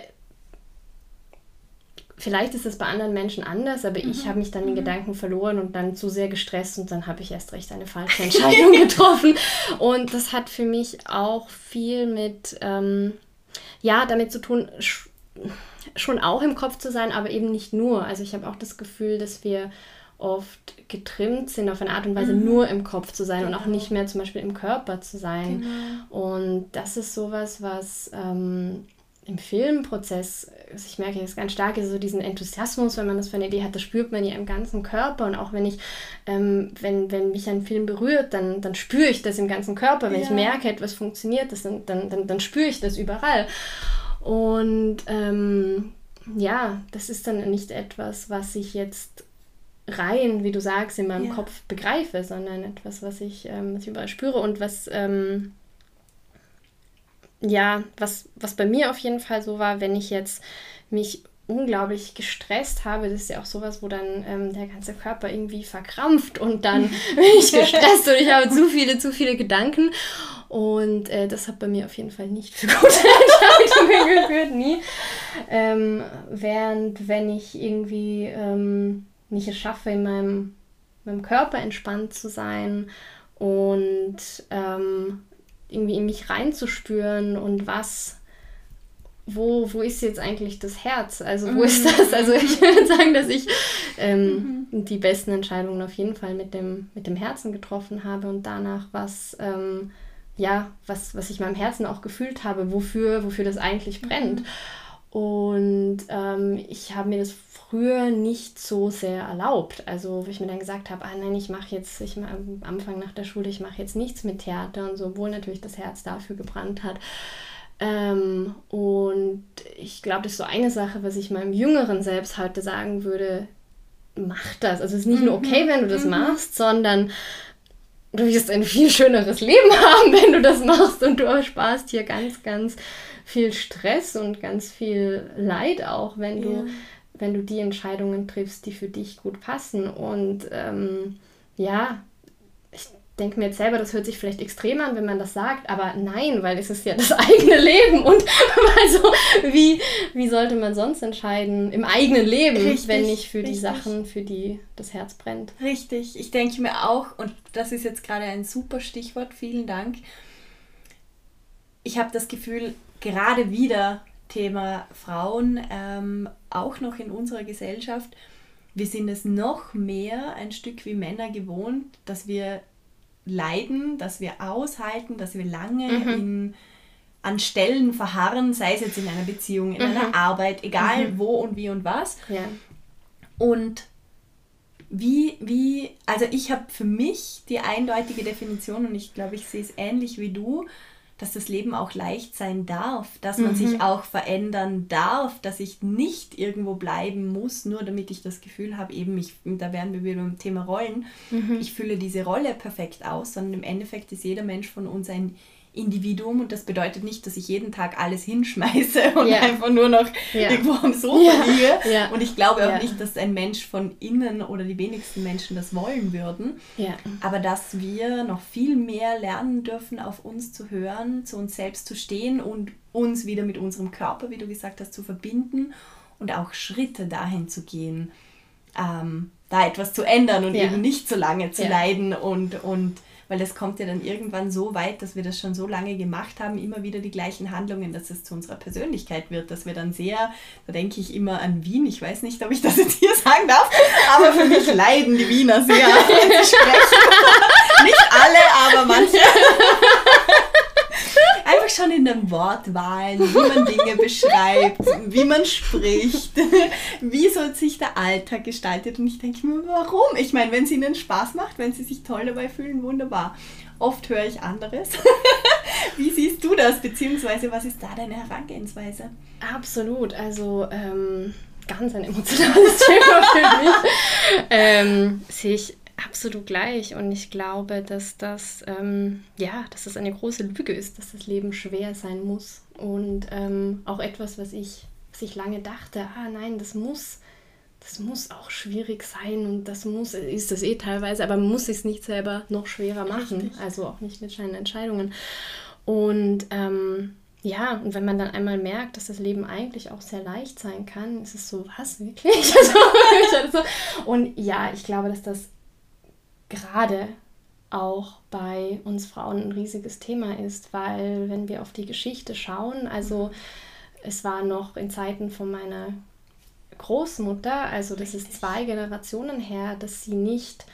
vielleicht ist es bei anderen Menschen anders, aber mhm. ich habe mich dann in mhm. Gedanken verloren und dann zu sehr gestresst und dann habe ich erst recht eine falsche Entscheidung getroffen. Und das hat für mich auch viel mit, ähm, ja, damit zu tun, schon auch im Kopf zu sein, aber eben nicht nur. Also ich habe auch das Gefühl, dass wir oft getrimmt sind, auf eine Art und Weise mhm. nur im Kopf zu sein genau. und auch genau. nicht mehr zum Beispiel im Körper zu sein. Genau. Und das ist sowas, was ähm, im Filmprozess, also ich merke jetzt ganz stark, so diesen Enthusiasmus, wenn man das für eine Idee hat, das spürt man ja im ganzen Körper. Und auch wenn ich, ähm, wenn, wenn mich ein Film berührt, dann, dann spüre ich das im ganzen Körper. Wenn ja. ich merke, etwas funktioniert, das, dann, dann, dann, dann spüre ich das überall. Und ähm, ja, das ist dann nicht etwas, was ich jetzt rein, wie du sagst, in meinem ja. Kopf begreife, sondern etwas, was ich, ähm, was ich überall spüre und was ähm, ja, was, was bei mir auf jeden Fall so war, wenn ich jetzt mich unglaublich gestresst habe, das ist ja auch sowas, wo dann ähm, der ganze Körper irgendwie verkrampft und dann bin ich gestresst und ich habe zu viele, zu viele Gedanken. Und äh, das hat bei mir auf jeden Fall nicht für gute Entscheidungen geführt, nie. Ähm, während wenn ich irgendwie ähm, nicht es schaffe, in meinem, meinem Körper entspannt zu sein und ähm, irgendwie in mich reinzuspüren und was, wo, wo ist jetzt eigentlich das Herz? Also wo mhm. ist das? Also ich würde sagen, dass ich ähm, mhm. die besten Entscheidungen auf jeden Fall mit dem, mit dem Herzen getroffen habe und danach was, ähm, ja, was, was ich meinem Herzen auch gefühlt habe, wofür, wofür das eigentlich brennt. Mhm. Und ähm, ich habe mir das früher nicht so sehr erlaubt. Also wo ich mir dann gesagt habe, ah nein, ich mache jetzt, ich am Anfang nach der Schule, ich mache jetzt nichts mit Theater und so, obwohl natürlich das Herz dafür gebrannt hat. Ähm, und ich glaube, das ist so eine Sache, was ich meinem jüngeren Selbst heute sagen würde, mach das. Also es ist nicht nur okay, mhm. wenn du das mhm. machst, sondern du wirst ein viel schöneres Leben haben, wenn du das machst und du ersparst hier ganz, ganz viel Stress und ganz viel Leid auch, wenn du, ja. wenn du die Entscheidungen triffst, die für dich gut passen. Und ähm, ja, ich denke mir jetzt selber, das hört sich vielleicht extrem an, wenn man das sagt, aber nein, weil es ist ja das eigene Leben und also wie, wie sollte man sonst entscheiden im eigenen Leben, richtig, wenn nicht für richtig. die Sachen, für die das Herz brennt. Richtig, ich denke mir auch, und das ist jetzt gerade ein super Stichwort, vielen Dank. Ich habe das Gefühl, gerade wieder Thema Frauen, ähm, auch noch in unserer Gesellschaft, wir sind es noch mehr ein Stück wie Männer gewohnt, dass wir leiden, dass wir aushalten, dass wir lange mhm. in, an Stellen verharren, sei es jetzt in einer Beziehung, in mhm. einer Arbeit, egal mhm. wo und wie und was. Ja. Und wie, wie, also ich habe für mich die eindeutige Definition und ich glaube, ich sehe es ähnlich wie du, dass das Leben auch leicht sein darf, dass man mhm. sich auch verändern darf, dass ich nicht irgendwo bleiben muss, nur damit ich das Gefühl habe, eben, ich, da wären wir wieder beim Thema Rollen, mhm. ich fülle diese Rolle perfekt aus, sondern im Endeffekt ist jeder Mensch von uns ein Individuum und das bedeutet nicht, dass ich jeden Tag alles hinschmeiße und ja. einfach nur noch ja. irgendwo am Sofa ja. liege. Und ich glaube auch nicht, dass ein Mensch von innen oder die wenigsten Menschen das wollen würden. Aber dass wir noch viel mehr lernen dürfen, auf uns zu hören, zu uns selbst zu stehen und uns wieder mit unserem Körper, wie du gesagt hast, zu verbinden und auch Schritte dahin zu gehen, ähm, da etwas zu ändern und eben nicht so lange zu leiden und, und weil das kommt ja dann irgendwann so weit, dass wir das schon so lange gemacht haben, immer wieder die gleichen Handlungen, dass es zu unserer Persönlichkeit wird, dass wir dann sehr, da denke ich immer an Wien, ich weiß nicht, ob ich das jetzt hier sagen darf, aber für mich leiden die Wiener sehr, wenn sie sprechen. nicht alle, aber manche schon in den Wortwahlen, wie man Dinge beschreibt, wie man spricht, wie so sich der Alltag gestaltet. Und ich denke mir, warum? Ich meine, wenn es ihnen Spaß macht, wenn sie sich toll dabei fühlen, wunderbar. Oft höre ich anderes. wie siehst du das? Beziehungsweise, was ist da deine Herangehensweise? Absolut. Also, ähm, ganz ein emotionales Thema für mich. ähm, sehe ich absolut gleich. Und ich glaube, dass das, ähm, ja, dass das eine große Lüge ist, dass das Leben schwer sein muss. Und ähm, auch etwas, was ich, was ich lange dachte, ah nein, das muss, das muss auch schwierig sein und das muss, ist das eh teilweise, aber muss es nicht selber noch schwerer machen. Richtig. Also auch nicht mit seinen Entscheidungen. Und ähm, ja, und wenn man dann einmal merkt, dass das Leben eigentlich auch sehr leicht sein kann, ist es so, was, wirklich? Also, und ja, ich glaube, dass das gerade auch bei uns Frauen ein riesiges Thema ist, weil wenn wir auf die Geschichte schauen, also es war noch in Zeiten von meiner Großmutter, also das ist zwei Generationen her, dass sie nicht,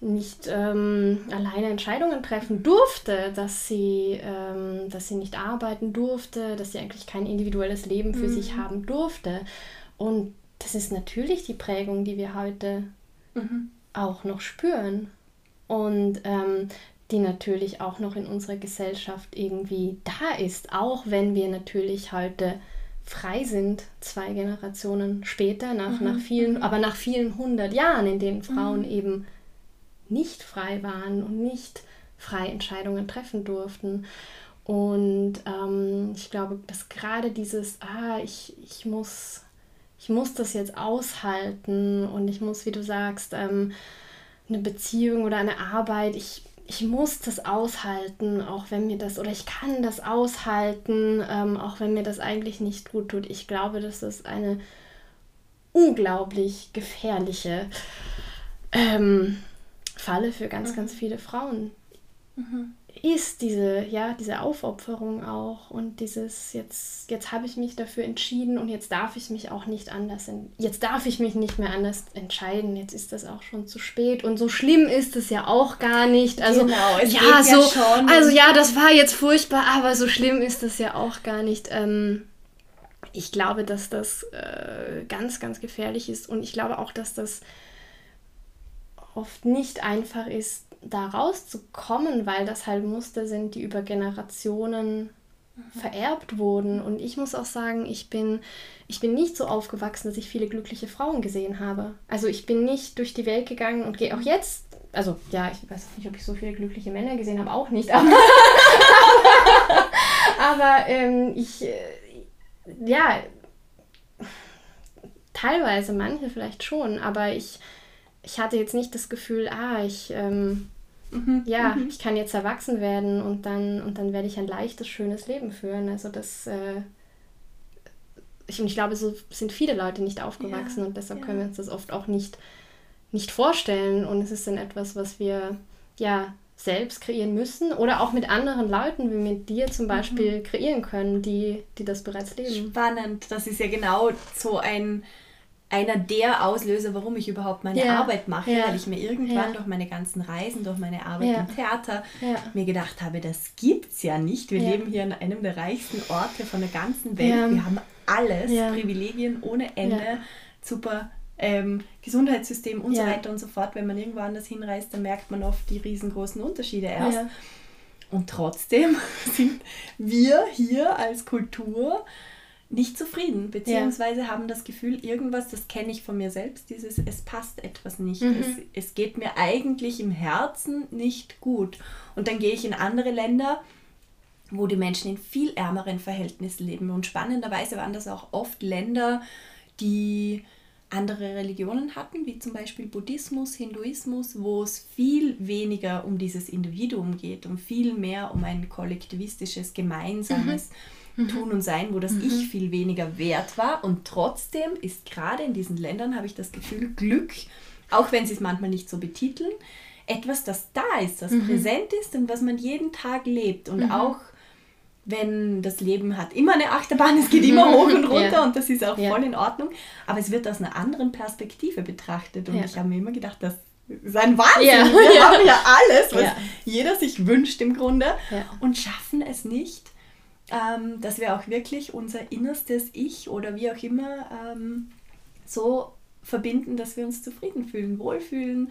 nicht ähm, alleine Entscheidungen treffen durfte, dass sie, ähm, dass sie nicht arbeiten durfte, dass sie eigentlich kein individuelles Leben für mhm. sich haben durfte. Und das ist natürlich die Prägung, die wir heute mhm auch noch spüren und ähm, die natürlich auch noch in unserer Gesellschaft irgendwie da ist, auch wenn wir natürlich heute frei sind, zwei Generationen später, nach, mhm. nach vielen, mhm. aber nach vielen hundert Jahren, in denen Frauen mhm. eben nicht frei waren und nicht frei Entscheidungen treffen durften. Und ähm, ich glaube, dass gerade dieses, ah, ich, ich muss ich muss das jetzt aushalten und ich muss, wie du sagst, ähm, eine Beziehung oder eine Arbeit, ich, ich muss das aushalten, auch wenn mir das, oder ich kann das aushalten, ähm, auch wenn mir das eigentlich nicht gut tut. Ich glaube, dass das eine unglaublich gefährliche ähm, Falle für ganz, mhm. ganz viele Frauen mhm. Ist diese, ja, diese Aufopferung auch und dieses, jetzt, jetzt habe ich mich dafür entschieden und jetzt darf ich mich auch nicht anders, jetzt darf ich mich nicht mehr anders entscheiden, jetzt ist das auch schon zu spät und so schlimm ist es ja auch gar nicht. Also, genau, es ja, so, ja schon. Also ja, das war jetzt furchtbar, aber so schlimm ist es ja auch gar nicht. Ähm, ich glaube, dass das äh, ganz, ganz gefährlich ist und ich glaube auch, dass das oft nicht einfach ist, da rauszukommen, weil das halt Muster sind, die über Generationen mhm. vererbt wurden. Und ich muss auch sagen, ich bin, ich bin nicht so aufgewachsen, dass ich viele glückliche Frauen gesehen habe. Also ich bin nicht durch die Welt gegangen und gehe auch jetzt, also ja, ich weiß nicht, ob ich so viele glückliche Männer gesehen habe, auch nicht, aber, aber ähm, ich, äh, ja, teilweise, manche vielleicht schon, aber ich, ich hatte jetzt nicht das Gefühl, ah, ich, ähm, mhm, ja, mhm. ich kann jetzt erwachsen werden und dann, und dann werde ich ein leichtes, schönes Leben führen. Also das, äh, ich, und ich glaube, so sind viele Leute nicht aufgewachsen ja, und deshalb ja. können wir uns das oft auch nicht, nicht vorstellen. Und es ist dann etwas, was wir, ja, selbst kreieren müssen oder auch mit anderen Leuten wie mit dir zum Beispiel mhm. kreieren können, die, die das bereits leben. Spannend, das ist ja genau so ein einer der Auslöser, warum ich überhaupt meine ja. Arbeit mache, ja. weil ich mir irgendwann ja. durch meine ganzen Reisen, durch meine Arbeit im Theater mir gedacht habe, das gibt's ja nicht. Wir leben hier in einem der reichsten Orte von der ganzen Welt. Wir haben alles, Privilegien ohne Ende, super ähm, Gesundheitssystem und so weiter und so fort. Wenn man irgendwo anders hinreist, dann merkt man oft die riesengroßen Unterschiede erst. Und trotzdem sind wir hier als Kultur nicht zufrieden, beziehungsweise ja. haben das Gefühl, irgendwas, das kenne ich von mir selbst, dieses, es passt etwas nicht. Mhm. Es, es geht mir eigentlich im Herzen nicht gut. Und dann gehe ich in andere Länder, wo die Menschen in viel ärmeren Verhältnissen leben. Und spannenderweise waren das auch oft Länder, die andere Religionen hatten, wie zum Beispiel Buddhismus, Hinduismus, wo es viel weniger um dieses Individuum geht und viel mehr um ein kollektivistisches, gemeinsames. Mhm mhm. Tun und Sein, wo das mhm. Ich viel weniger wert war. Und trotzdem ist gerade in diesen Ländern, habe ich das Gefühl, Glück, auch wenn sie es manchmal nicht so betiteln, etwas, das da ist, das mhm. präsent ist und was man jeden Tag lebt. Und mhm. auch wenn das Leben hat immer eine Achterbahn, es geht immer hoch und runter ja. und das ist auch ja. voll in Ordnung, aber es wird aus einer anderen Perspektive betrachtet. Und ja. ich habe mir immer gedacht, das ist ein Wahnsinn. Ja. Wir haben ja alles, was jeder sich wünscht im Grunde und schaffen es nicht, ähm, dass wir auch wirklich unser innerstes Ich oder wie auch immer ähm, so verbinden, dass wir uns zufrieden fühlen, wohlfühlen,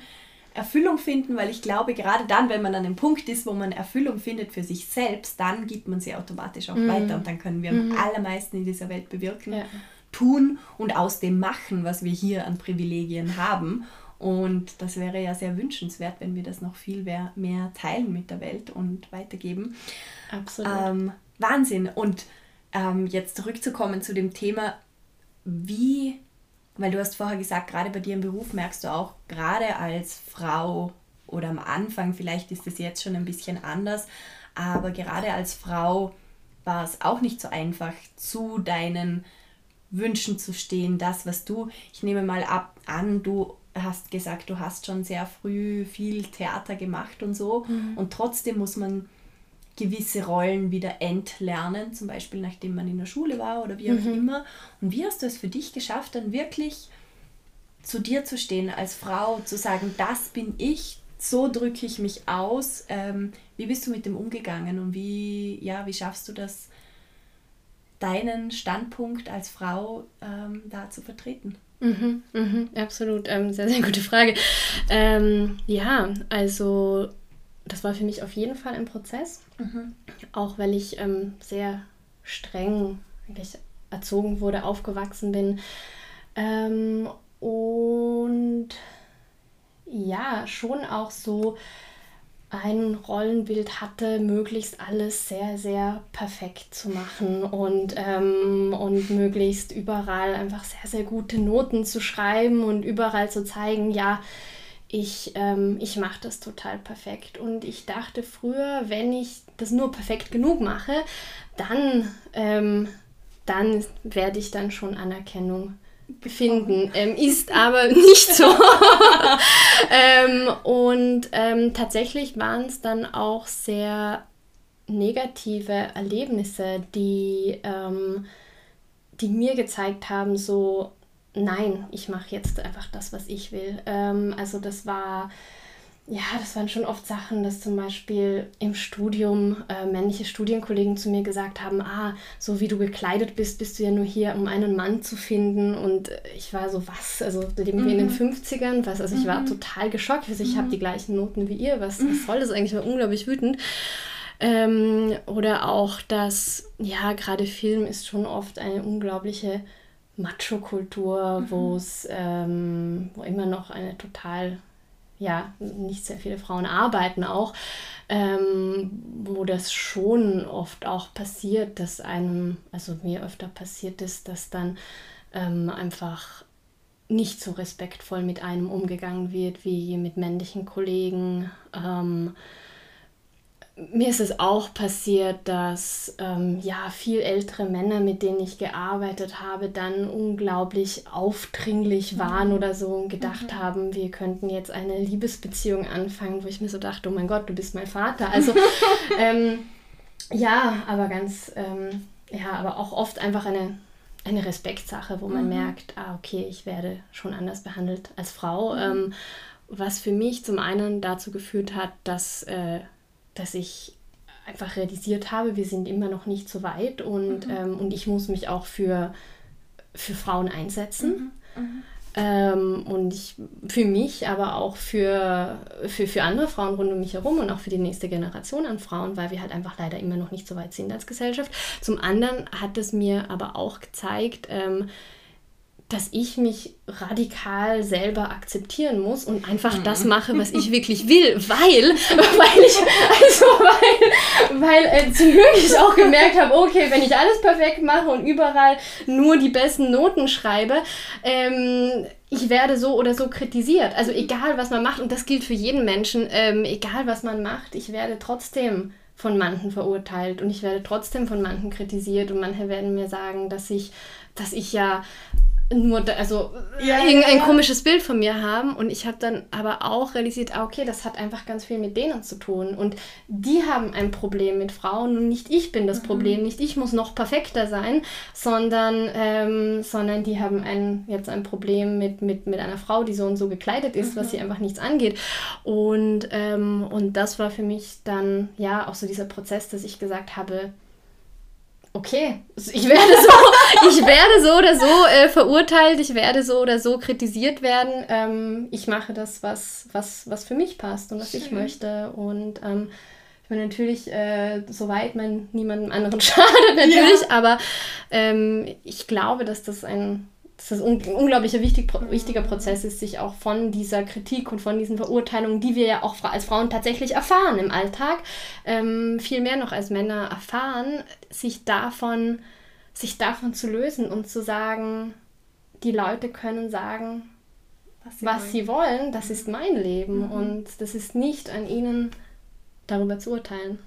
Erfüllung finden, weil ich glaube, gerade dann, wenn man an einem Punkt ist, wo man Erfüllung findet für sich selbst, dann gibt man sie automatisch auch mhm. weiter und dann können wir mhm. am allermeisten in dieser Welt bewirken, ja. tun und aus dem machen, was wir hier an Privilegien haben. Und das wäre ja sehr wünschenswert, wenn wir das noch viel mehr, mehr teilen mit der Welt und weitergeben. Absolut. Ähm, Wahnsinn. Und ähm, jetzt zurückzukommen zu dem Thema, wie, weil du hast vorher gesagt, gerade bei dir im Beruf merkst du auch, gerade als Frau oder am Anfang, vielleicht ist es jetzt schon ein bisschen anders, aber gerade als Frau war es auch nicht so einfach, zu deinen Wünschen zu stehen, das, was du, ich nehme mal ab an, du hast gesagt, du hast schon sehr früh viel Theater gemacht und so mhm. und trotzdem muss man gewisse Rollen wieder entlernen, zum Beispiel nachdem man in der Schule war oder wie auch mhm. immer. Und wie hast du es für dich geschafft, dann wirklich zu dir zu stehen als Frau, zu sagen, das bin ich, so drücke ich mich aus. Ähm, wie bist du mit dem umgegangen und wie, ja, wie schaffst du das, deinen Standpunkt als Frau ähm, da zu vertreten? Mhm, mhm, absolut, ähm, sehr, sehr gute Frage. Ähm, ja, also das war für mich auf jeden Fall ein Prozess, mhm. auch weil ich ähm, sehr streng eigentlich erzogen wurde, aufgewachsen bin. Ähm, und ja, schon auch so ein Rollenbild hatte, möglichst alles sehr, sehr perfekt zu machen und, ähm, und möglichst überall einfach sehr, sehr gute Noten zu schreiben und überall zu zeigen, ja, ich, ähm, ich mache das total perfekt. Und ich dachte früher, wenn ich das nur perfekt genug mache, dann, ähm, dann werde ich dann schon Anerkennung finden. Ähm, ist aber nicht so. ähm, und ähm, tatsächlich waren es dann auch sehr negative Erlebnisse, die, ähm, die mir gezeigt haben, so, nein, ich mache jetzt einfach das, was ich will. Ähm, also das war ja, das waren schon oft Sachen, dass zum Beispiel im Studium äh, männliche Studienkollegen zu mir gesagt haben, ah, so wie du gekleidet bist, bist du ja nur hier, um einen Mann zu finden. Und ich war so, was? Also leben mhm. wir in den 50ern? Mhm. Was? Also ich mhm. war total geschockt. Also ich mhm. habe die gleichen Noten wie ihr. Was, was mhm. soll das eigentlich? Ich war unglaublich wütend. Ähm, oder auch, dass, ja, gerade Film ist schon oft eine unglaubliche Macho-Kultur, mhm. wo es, ähm, wo immer noch eine total ja, nicht sehr viele Frauen arbeiten auch, ähm, wo das schon oft auch passiert, dass einem, also mir öfter passiert ist, dass dann ähm, einfach nicht so respektvoll mit einem umgegangen wird wie mit männlichen Kollegen. Ähm, mir ist es auch passiert, dass ähm, ja viel ältere Männer, mit denen ich gearbeitet habe, dann unglaublich aufdringlich mhm. waren oder so und gedacht mhm. haben, wir könnten jetzt eine Liebesbeziehung anfangen, wo ich mir so dachte, oh mein Gott, du bist mein Vater. Also ähm, ja, aber ganz, ähm, ja, aber auch oft einfach eine, eine Respektsache, wo man mhm. merkt, ah, okay, ich werde schon anders behandelt als Frau. Mhm. Ähm, was für mich zum einen dazu geführt hat, dass äh, dass ich einfach realisiert habe, wir sind immer noch nicht so weit und, mhm. ähm, und ich muss mich auch für, für Frauen einsetzen. Mhm. Mhm. Ähm, und ich für mich, aber auch für, für, für andere Frauen rund um mich herum und auch für die nächste Generation an Frauen, weil wir halt einfach leider immer noch nicht so weit sind als Gesellschaft. Zum anderen hat es mir aber auch gezeigt, ähm, dass ich mich radikal selber akzeptieren muss und einfach das mhm. mache, was ich wirklich will, weil, weil ich, also weil, weil äh, zum Glück ich auch gemerkt habe, okay, wenn ich alles perfekt mache und überall nur die besten Noten schreibe, ähm, ich werde so oder so kritisiert. Also egal, was man macht, und das gilt für jeden Menschen, ähm, egal, was man macht, ich werde trotzdem von manchen verurteilt und ich werde trotzdem von manchen kritisiert und manche werden mir sagen, dass ich, dass ich ja nur, da, also ja, irgendein ja. komisches Bild von mir haben. Und ich habe dann aber auch realisiert, ah, okay, das hat einfach ganz viel mit denen zu tun. Und die haben ein Problem mit Frauen und nicht ich bin das mhm. Problem, nicht ich muss noch perfekter sein, sondern, ähm, sondern die haben ein, jetzt ein Problem mit, mit, mit einer Frau, die so und so gekleidet ist, mhm. was sie einfach nichts angeht. Und, ähm, und das war für mich dann ja auch so dieser Prozess, dass ich gesagt habe, okay, ich werde so, ich werde so oder so äh, verurteilt, ich werde so oder so kritisiert werden. Ähm, ich mache das, was, was, was für mich passt und was Schön. ich möchte. Und ähm, ich meine natürlich, äh, soweit man niemandem anderen schadet, natürlich, ja. aber ähm, ich glaube, dass das ein dass das ein unglaublicher wichtig, wichtiger Prozess ist, sich auch von dieser Kritik und von diesen Verurteilungen, die wir ja auch als Frauen tatsächlich erfahren im Alltag, ähm, viel mehr noch als Männer erfahren, sich davon, sich davon zu lösen und zu sagen, die Leute können sagen, was sie, was wollen. Sie wollen. das ist mein Leben mhm. und das ist nicht an ihnen darüber zu urteilen.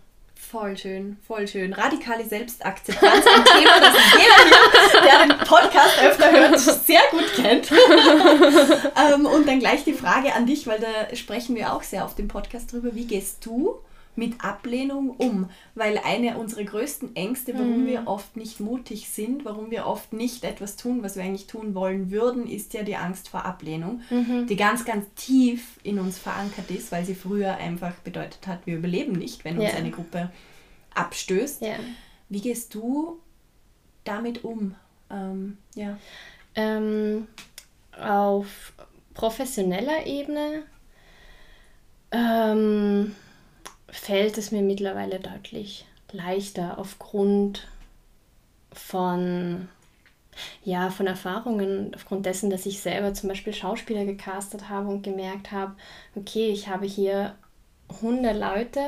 Voll schön, voll schön. Radikale Selbstakzeptanz, ein Thema, das jeder der den Podcast öfter hört, sehr gut kennt. ähm, und dann gleich die Frage an dich, weil da sprechen wir auch sehr auf dem Podcast drüber. Wie gehst du mit Ablehnung um? Weil eine unserer größten Ängste, warum mhm. wir oft nicht mutig sind, warum wir oft nicht etwas tun, was wir eigentlich tun wollen würden, ist ja die Angst vor Ablehnung, mhm. die ganz, ganz tief in uns verankert ist, weil sie früher einfach bedeutet hat, wir überleben nicht, wenn uns yeah. eine Gruppe abstößt. Yeah. Wie gehst du damit um? Ähm, ja. Ähm, auf professioneller Ebene ähm, fällt es mir mittlerweile deutlich leichter aufgrund von ja, von Erfahrungen, aufgrund dessen, dass ich selber zum Beispiel Schauspieler gecastet habe und gemerkt habe, okay, ich habe hier 100 Leute,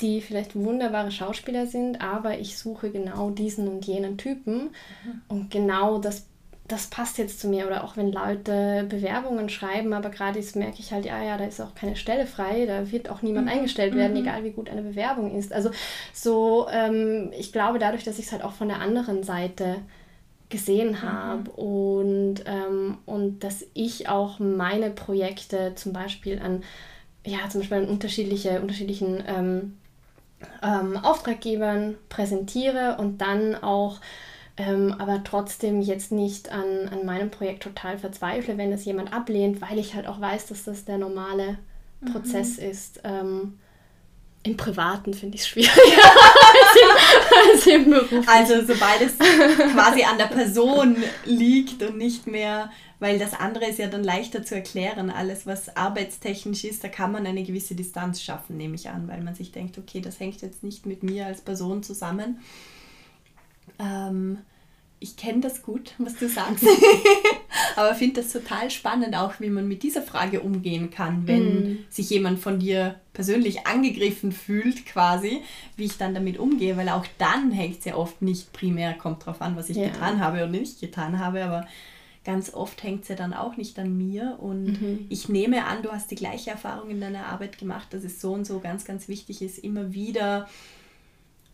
die vielleicht wunderbare Schauspieler sind, aber ich suche genau diesen und jenen Typen mhm. und genau das das passt jetzt zu mir. Oder auch wenn Leute Bewerbungen schreiben, aber gerade jetzt merke ich halt, ja, ja, da ist auch keine Stelle frei, da wird auch niemand mhm. eingestellt werden, mhm. egal wie gut eine Bewerbung ist. Also so, ähm, ich glaube, dadurch, dass ich es halt auch von der anderen Seite gesehen habe mhm. und, ähm, und dass ich auch meine Projekte zum Beispiel an, ja, zum Beispiel an unterschiedliche, unterschiedlichen ähm, ähm, Auftraggebern präsentiere und dann auch ähm, aber trotzdem jetzt nicht an, an meinem Projekt total verzweifle, wenn das jemand ablehnt, weil ich halt auch weiß, dass das der normale mhm. Prozess ist. Ähm, im Privaten finde ich es schwieriger als im, Beruf. Also sobald es quasi an der Person liegt und nicht mehr, weil das andere ist ja dann leichter zu erklären. Alles, was arbeitstechnisch ist, da kann man eine gewisse Distanz schaffen, nehme ich an, weil man sich denkt, okay, das hängt jetzt nicht mit mir als Person zusammen. Ähm, ich kenne das gut, was du sagst, aber finde das total spannend, auch wie man mit dieser Frage umgehen kann, wenn mm. sich jemand von dir persönlich angegriffen fühlt, quasi, wie ich dann damit umgehe, weil auch dann hängt es ja oft nicht primär, kommt drauf an, was ich ja. getan habe oder nicht getan habe, aber ganz oft hängt es ja dann auch nicht an mir und mhm. ich nehme an, du hast die gleiche Erfahrung in deiner Arbeit gemacht, dass es so und so ganz, ganz wichtig ist, immer wieder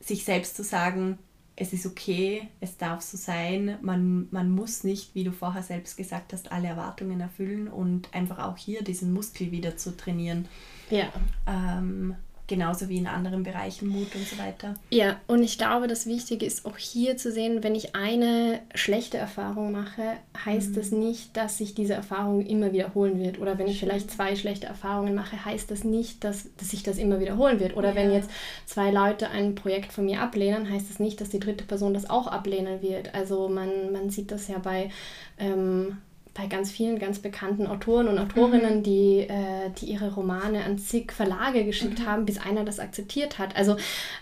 sich selbst zu sagen, es ist okay, es darf so sein. Man, man muss nicht, wie du vorher selbst gesagt hast, alle Erwartungen erfüllen und einfach auch hier diesen Muskel wieder zu trainieren. Ja. Ähm, genauso wie in anderen Bereichen Mut und so weiter. Ja, und ich glaube, das Wichtige ist auch hier zu sehen, wenn ich eine schlechte Erfahrung mache, heißt mhm. das nicht, dass sich diese Erfahrung immer wiederholen wird. Oder wenn ich vielleicht zwei schlechte Erfahrungen mache, heißt das nicht, dass, dass sich das immer wiederholen wird. Oder ja. wenn jetzt zwei Leute ein Projekt von mir ablehnen, heißt das nicht, dass die dritte Person das auch ablehnen wird. Also man, man sieht das ja bei ähm, bei ganz vielen ganz bekannten Autoren und Autorinnen, mhm. die, äh, die ihre Romane an zig Verlage geschickt mhm. haben, bis einer das akzeptiert hat. Also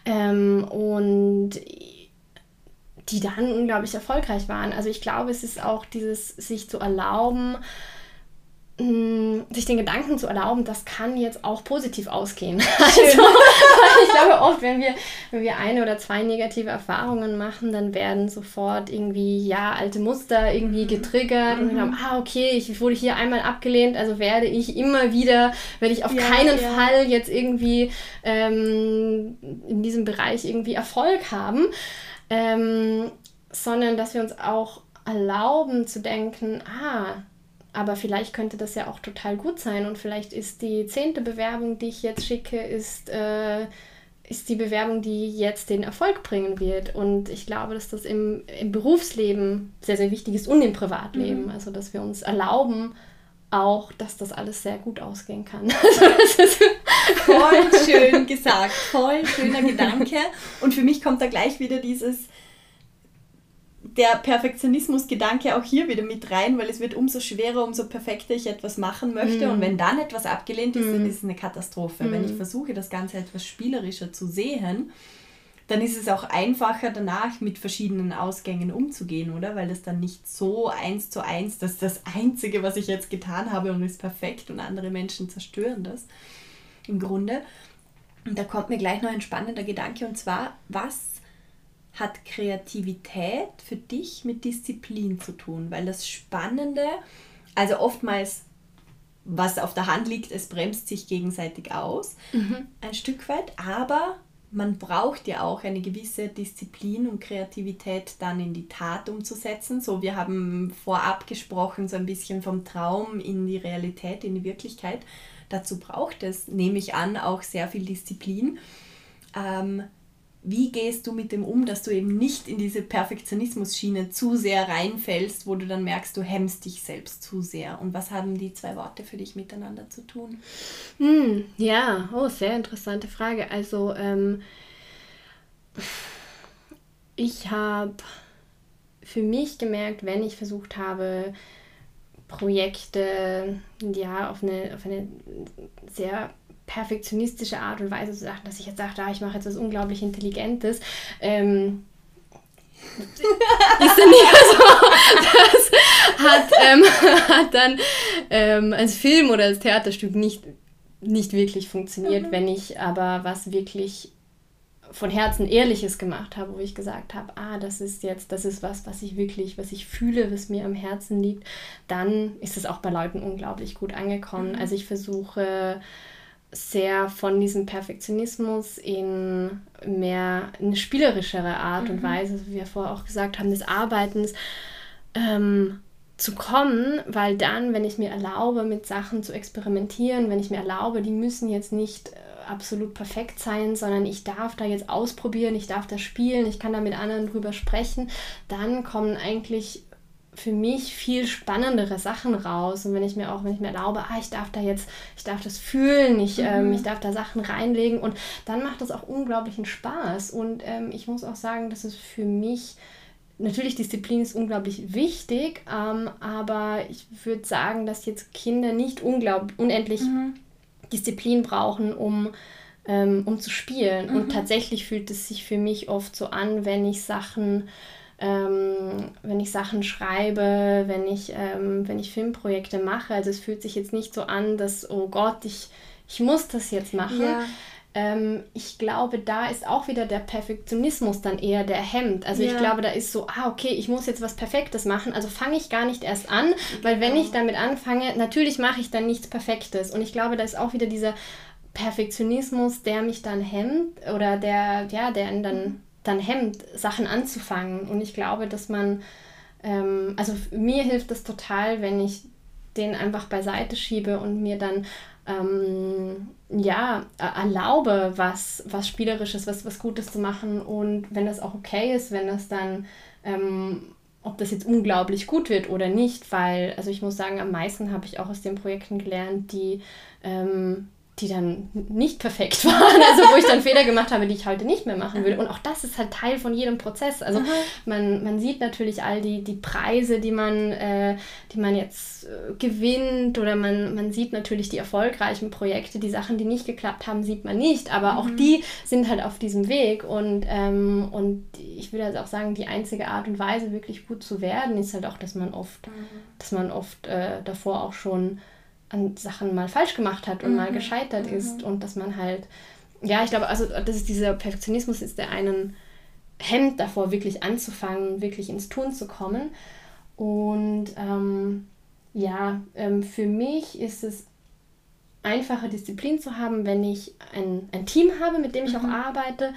ähm, und die dann unglaublich erfolgreich waren. Also ich glaube, es ist auch dieses sich zu erlauben, sich den Gedanken zu erlauben, das kann jetzt auch positiv ausgehen. Also, ich glaube oft, wenn wir, wenn wir eine oder zwei negative Erfahrungen machen, dann werden sofort irgendwie, ja, alte Muster irgendwie mhm. getriggert mhm. und wir haben, ah, okay, ich wurde hier einmal abgelehnt, also werde ich immer wieder, werde ich auf ja, keinen ja. Fall jetzt irgendwie ähm, in diesem Bereich irgendwie Erfolg haben, ähm, sondern dass wir uns auch erlauben zu denken, ah, aber vielleicht könnte das ja auch total gut sein und vielleicht ist die zehnte Bewerbung, die ich jetzt schicke, ist, äh, ist die Bewerbung, die jetzt den Erfolg bringen wird. Und ich glaube, dass das im, im Berufsleben sehr, sehr wichtig ist und im Privatleben. Mhm. Also, dass wir uns erlauben, auch, dass das alles sehr gut ausgehen kann. voll schön gesagt, voll schöner Gedanke. Und für mich kommt da gleich wieder dieses, der Perfektionismus-Gedanke auch hier wieder mit rein, weil es wird umso schwerer, umso perfekter ich etwas machen möchte. Mm. Und wenn dann etwas abgelehnt ist, mm. dann ist es eine Katastrophe. Mm. Wenn ich versuche, das Ganze etwas spielerischer zu sehen, dann ist es auch einfacher danach mit verschiedenen Ausgängen umzugehen, oder? Weil das dann nicht so eins zu eins, das ist das Einzige, was ich jetzt getan habe und ist perfekt und andere Menschen zerstören das im Grunde. Und da kommt mir gleich noch ein spannender Gedanke und zwar, was hat Kreativität für dich mit Disziplin zu tun? Weil das Spannende, also oftmals, was auf der Hand liegt, es bremst sich gegenseitig aus, mhm. ein Stück weit, aber man braucht ja auch eine gewisse Disziplin und Kreativität dann in die Tat umzusetzen. So, wir haben vorab gesprochen, so ein bisschen vom Traum in die Realität, in die Wirklichkeit. Dazu braucht es, nehme ich an, auch sehr viel Disziplin. Ähm, wie gehst du mit dem um, dass du eben nicht in diese Perfektionismus-Schiene zu sehr reinfällst, wo du dann merkst, du hemmst dich selbst zu sehr? Und was haben die zwei Worte für dich miteinander zu tun? Hm, ja, oh, sehr interessante Frage. Also, ähm, ich habe für mich gemerkt, wenn ich versucht habe, Projekte ja, auf, eine, auf eine sehr perfektionistische Art und Weise zu sagen, dass ich jetzt sage, ah, ich mache jetzt was unglaublich Intelligentes. Ähm, ist dann nicht so. Das hat, ähm, hat dann ähm, als Film oder als Theaterstück nicht, nicht wirklich funktioniert, mhm. wenn ich aber was wirklich von Herzen Ehrliches gemacht habe, wo ich gesagt habe, ah, das ist jetzt, das ist was, was ich wirklich, was ich fühle, was mir am Herzen liegt, dann ist es auch bei Leuten unglaublich gut angekommen. Mhm. Also ich versuche sehr von diesem Perfektionismus in mehr eine spielerischere Art mhm. und Weise, wie wir vorher auch gesagt haben, des Arbeitens ähm, zu kommen, weil dann, wenn ich mir erlaube, mit Sachen zu experimentieren, wenn ich mir erlaube, die müssen jetzt nicht äh, absolut perfekt sein, sondern ich darf da jetzt ausprobieren, ich darf da spielen, ich kann da mit anderen drüber sprechen, dann kommen eigentlich für mich viel spannendere Sachen raus. Und wenn ich mir auch, wenn ich mir erlaube, ah, ich darf da jetzt, ich darf das fühlen, ich, ähm, mhm. ähm, ich darf da Sachen reinlegen und dann macht das auch unglaublichen Spaß. Und ähm, ich muss auch sagen, dass es für mich Natürlich, Disziplin ist unglaublich wichtig, ähm, aber ich würde sagen, dass jetzt Kinder nicht unglaublich, unendlich mhm. Disziplin brauchen, um, ähm, um zu spielen. Mhm. Und tatsächlich fühlt es sich für mich oft so an, wenn ich Sachen ähm, wenn ich Sachen schreibe, wenn ich, ähm, wenn ich Filmprojekte mache. Also es fühlt sich jetzt nicht so an, dass, oh Gott, ich, ich muss das jetzt machen. Ja. Ähm, ich glaube, da ist auch wieder der Perfektionismus dann eher der Hemd. Also ja. ich glaube, da ist so, ah, okay, ich muss jetzt was Perfektes machen, also fange ich gar nicht erst an, weil wenn ich damit anfange, natürlich mache ich dann nichts Perfektes. Und ich glaube, da ist auch wieder dieser Perfektionismus, der mich dann hemmt oder der, ja, der dann dann hemmt, Sachen anzufangen. Und ich glaube, dass man, ähm, also mir hilft das total, wenn ich den einfach beiseite schiebe und mir dann ähm, ja, erlaube, was, was Spielerisches, was, was Gutes zu machen. Und wenn das auch okay ist, wenn das dann, ähm, ob das jetzt unglaublich gut wird oder nicht, weil, also ich muss sagen, am meisten habe ich auch aus den Projekten gelernt, die ähm, die dann nicht perfekt waren, also wo ich dann Fehler gemacht habe, die ich heute nicht mehr machen würde. Und auch das ist halt Teil von jedem Prozess. Also man, man sieht natürlich all die, die Preise, die man, äh, die man jetzt äh, gewinnt oder man, man sieht natürlich die erfolgreichen Projekte, die Sachen, die nicht geklappt haben, sieht man nicht, aber mhm. auch die sind halt auf diesem Weg und, ähm, und ich würde also auch sagen, die einzige Art und Weise, wirklich gut zu werden, ist halt auch, dass man oft, mhm. dass man oft äh, davor auch schon an Sachen mal falsch gemacht hat und mhm. mal gescheitert mhm. ist und dass man halt, ja, ich glaube, also das ist dieser Perfektionismus ist, der einen hemmt davor, wirklich anzufangen, wirklich ins Tun zu kommen. Und ähm, ja, ähm, für mich ist es einfacher, Disziplin zu haben, wenn ich ein, ein Team habe, mit dem ich mhm. auch arbeite,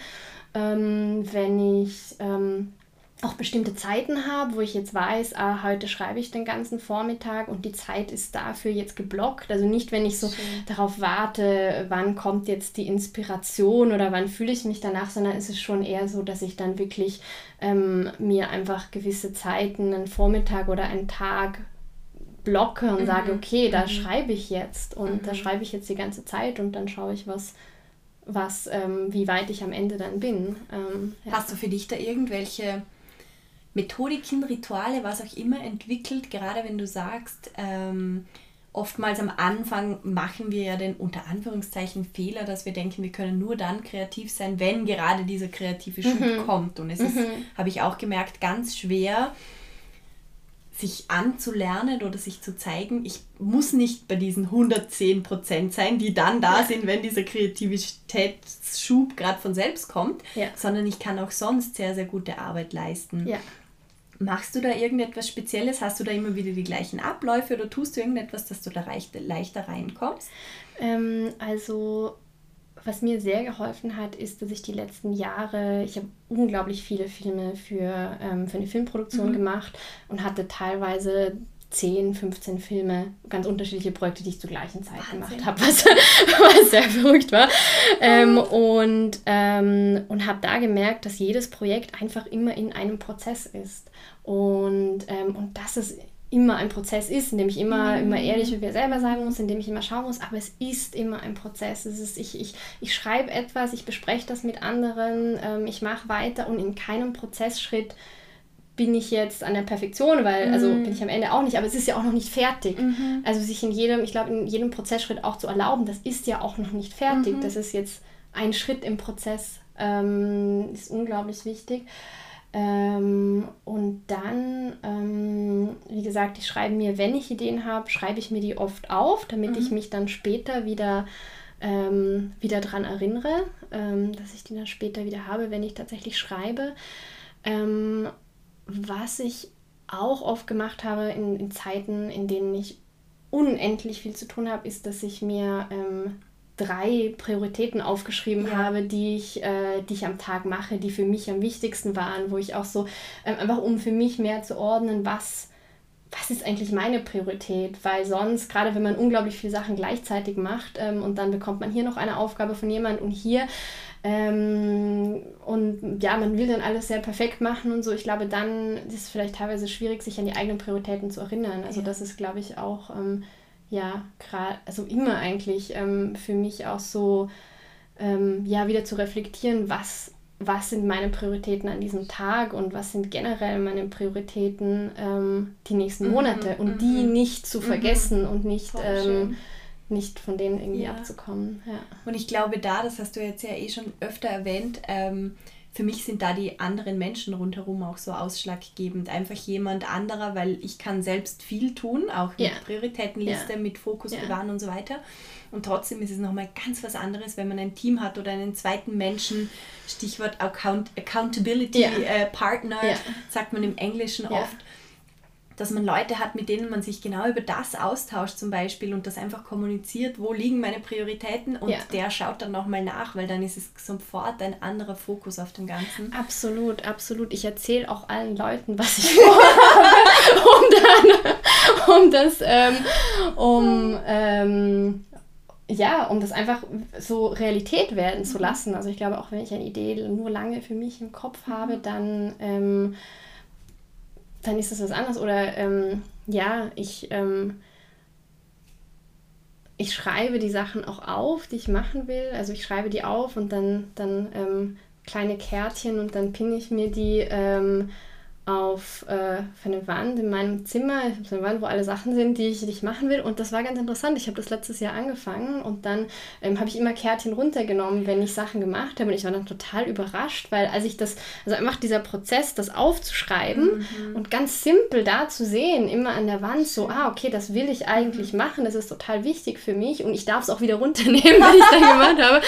ähm, wenn ich ähm, auch bestimmte Zeiten habe, wo ich jetzt weiß, ah, heute schreibe ich den ganzen Vormittag und die Zeit ist dafür jetzt geblockt. Also nicht, wenn ich so Schön. darauf warte, wann kommt jetzt die Inspiration oder wann fühle ich mich danach, sondern es ist schon eher so, dass ich dann wirklich ähm, mir einfach gewisse Zeiten, einen Vormittag oder einen Tag blocke und mhm. sage, okay, da mhm. schreibe ich jetzt und mhm. da schreibe ich jetzt die ganze Zeit und dann schaue ich, was, was ähm, wie weit ich am Ende dann bin. Ähm, ja. Hast du für dich da irgendwelche Methodiken, Rituale, was auch immer entwickelt, gerade wenn du sagst, ähm, oftmals am Anfang machen wir ja den unter Anführungszeichen Fehler, dass wir denken, wir können nur dann kreativ sein, wenn gerade dieser kreative Schub mhm. kommt. Und es ist, mhm. habe ich auch gemerkt, ganz schwer, sich anzulernen oder sich zu zeigen, ich muss nicht bei diesen 110 Prozent sein, die dann da ja. sind, wenn dieser Kreativitätsschub gerade von selbst kommt, ja. sondern ich kann auch sonst sehr, sehr gute Arbeit leisten. Ja. Machst du da irgendetwas Spezielles? Hast du da immer wieder die gleichen Abläufe oder tust du irgendetwas, dass du da leichter reinkommst? Ähm, also was mir sehr geholfen hat, ist, dass ich die letzten Jahre, ich habe unglaublich viele Filme für, ähm, für eine Filmproduktion mhm. gemacht und hatte teilweise 10, 15 Filme, ganz unterschiedliche Projekte, die ich zur gleichen Zeit Wahnsinn. gemacht habe, was, was sehr verrückt war. Ähm, und ähm, und habe da gemerkt, dass jedes Projekt einfach immer in einem Prozess ist. Und, ähm, und dass es immer ein Prozess ist, in dem ich immer, mhm. immer ehrlich mit mir selber sein muss, in dem ich immer schauen muss, aber es ist immer ein Prozess. Es ist, ich, ich, ich schreibe etwas, ich bespreche das mit anderen, ähm, ich mache weiter und in keinem Prozessschritt bin ich jetzt an der Perfektion, weil, also mhm. bin ich am Ende auch nicht, aber es ist ja auch noch nicht fertig. Mhm. Also sich in jedem, ich glaube, in jedem Prozessschritt auch zu erlauben, das ist ja auch noch nicht fertig. Mhm. Das ist jetzt ein Schritt im Prozess, ähm, ist unglaublich wichtig. Ähm, und dann, ähm, wie gesagt, ich schreibe mir, wenn ich Ideen habe, schreibe ich mir die oft auf, damit ich mhm. mich dann später wieder ähm, wieder daran erinnere, ähm, dass ich die dann später wieder habe, wenn ich tatsächlich schreibe. Ähm, was ich auch oft gemacht habe in, in Zeiten, in denen ich unendlich viel zu tun habe, ist, dass ich mir ähm, drei Prioritäten aufgeschrieben ja. habe, die ich, äh, die ich am Tag mache, die für mich am wichtigsten waren, wo ich auch so, ähm, einfach um für mich mehr zu ordnen, was, was ist eigentlich meine Priorität? Weil sonst, gerade wenn man unglaublich viele Sachen gleichzeitig macht ähm, und dann bekommt man hier noch eine Aufgabe von jemandem und hier ähm, und ja, man will dann alles sehr perfekt machen und so. Ich glaube, dann ist es vielleicht teilweise schwierig, sich an die eigenen Prioritäten zu erinnern. Also ja. das ist, glaube ich, auch ähm, ja, gerade, also immer eigentlich ähm, für mich auch so, ähm, ja, wieder zu reflektieren, was, was sind meine Prioritäten an diesem Tag und was sind generell meine Prioritäten ähm, die nächsten mhm, Monate und mhm. die nicht zu mhm. vergessen mhm. und nicht, ähm, nicht von denen irgendwie ja. abzukommen. Ja. Und ich glaube da, das hast du jetzt ja eh schon öfter erwähnt, ähm, für mich sind da die anderen Menschen rundherum auch so ausschlaggebend. Einfach jemand anderer, weil ich kann selbst viel tun, auch mit ja. Prioritätenliste, ja. mit Fokus ja. bewahren und so weiter. Und trotzdem ist es nochmal ganz was anderes, wenn man ein Team hat oder einen zweiten Menschen, Stichwort Account Accountability äh, Partner, sagt man im Englischen oft dass man Leute hat, mit denen man sich genau über das austauscht zum Beispiel und das einfach kommuniziert, wo liegen meine Prioritäten und ja. der schaut dann nochmal nach, weil dann ist es sofort ein anderer Fokus auf dem Ganzen. Absolut, absolut. Ich erzähle auch allen Leuten, was ich vorhabe, um, dann, um das, ähm, um, ähm, ja, um das einfach so Realität werden zu lassen. Also ich glaube, auch wenn ich eine Idee nur lange für mich im Kopf habe, dann ähm, dann ist das was anderes. Oder ähm, ja, ich, ähm, ich schreibe die Sachen auch auf, die ich machen will. Also ich schreibe die auf und dann, dann ähm, kleine Kärtchen und dann pinne ich mir die ähm, auf, äh, eine Wand in meinem Zimmer, so eine Wand, wo alle Sachen sind, die ich, die ich machen will. Und das war ganz interessant. Ich habe das letztes Jahr angefangen und dann ähm, habe ich immer Kärtchen runtergenommen, wenn ich Sachen gemacht habe. Und ich war dann total überrascht, weil als ich das, also einfach dieser Prozess, das aufzuschreiben mhm. und ganz simpel da zu sehen, immer an der Wand, so, ah, okay, das will ich eigentlich mhm. machen, das ist total wichtig für mich und ich darf es auch wieder runternehmen, wenn ich dann gemacht habe.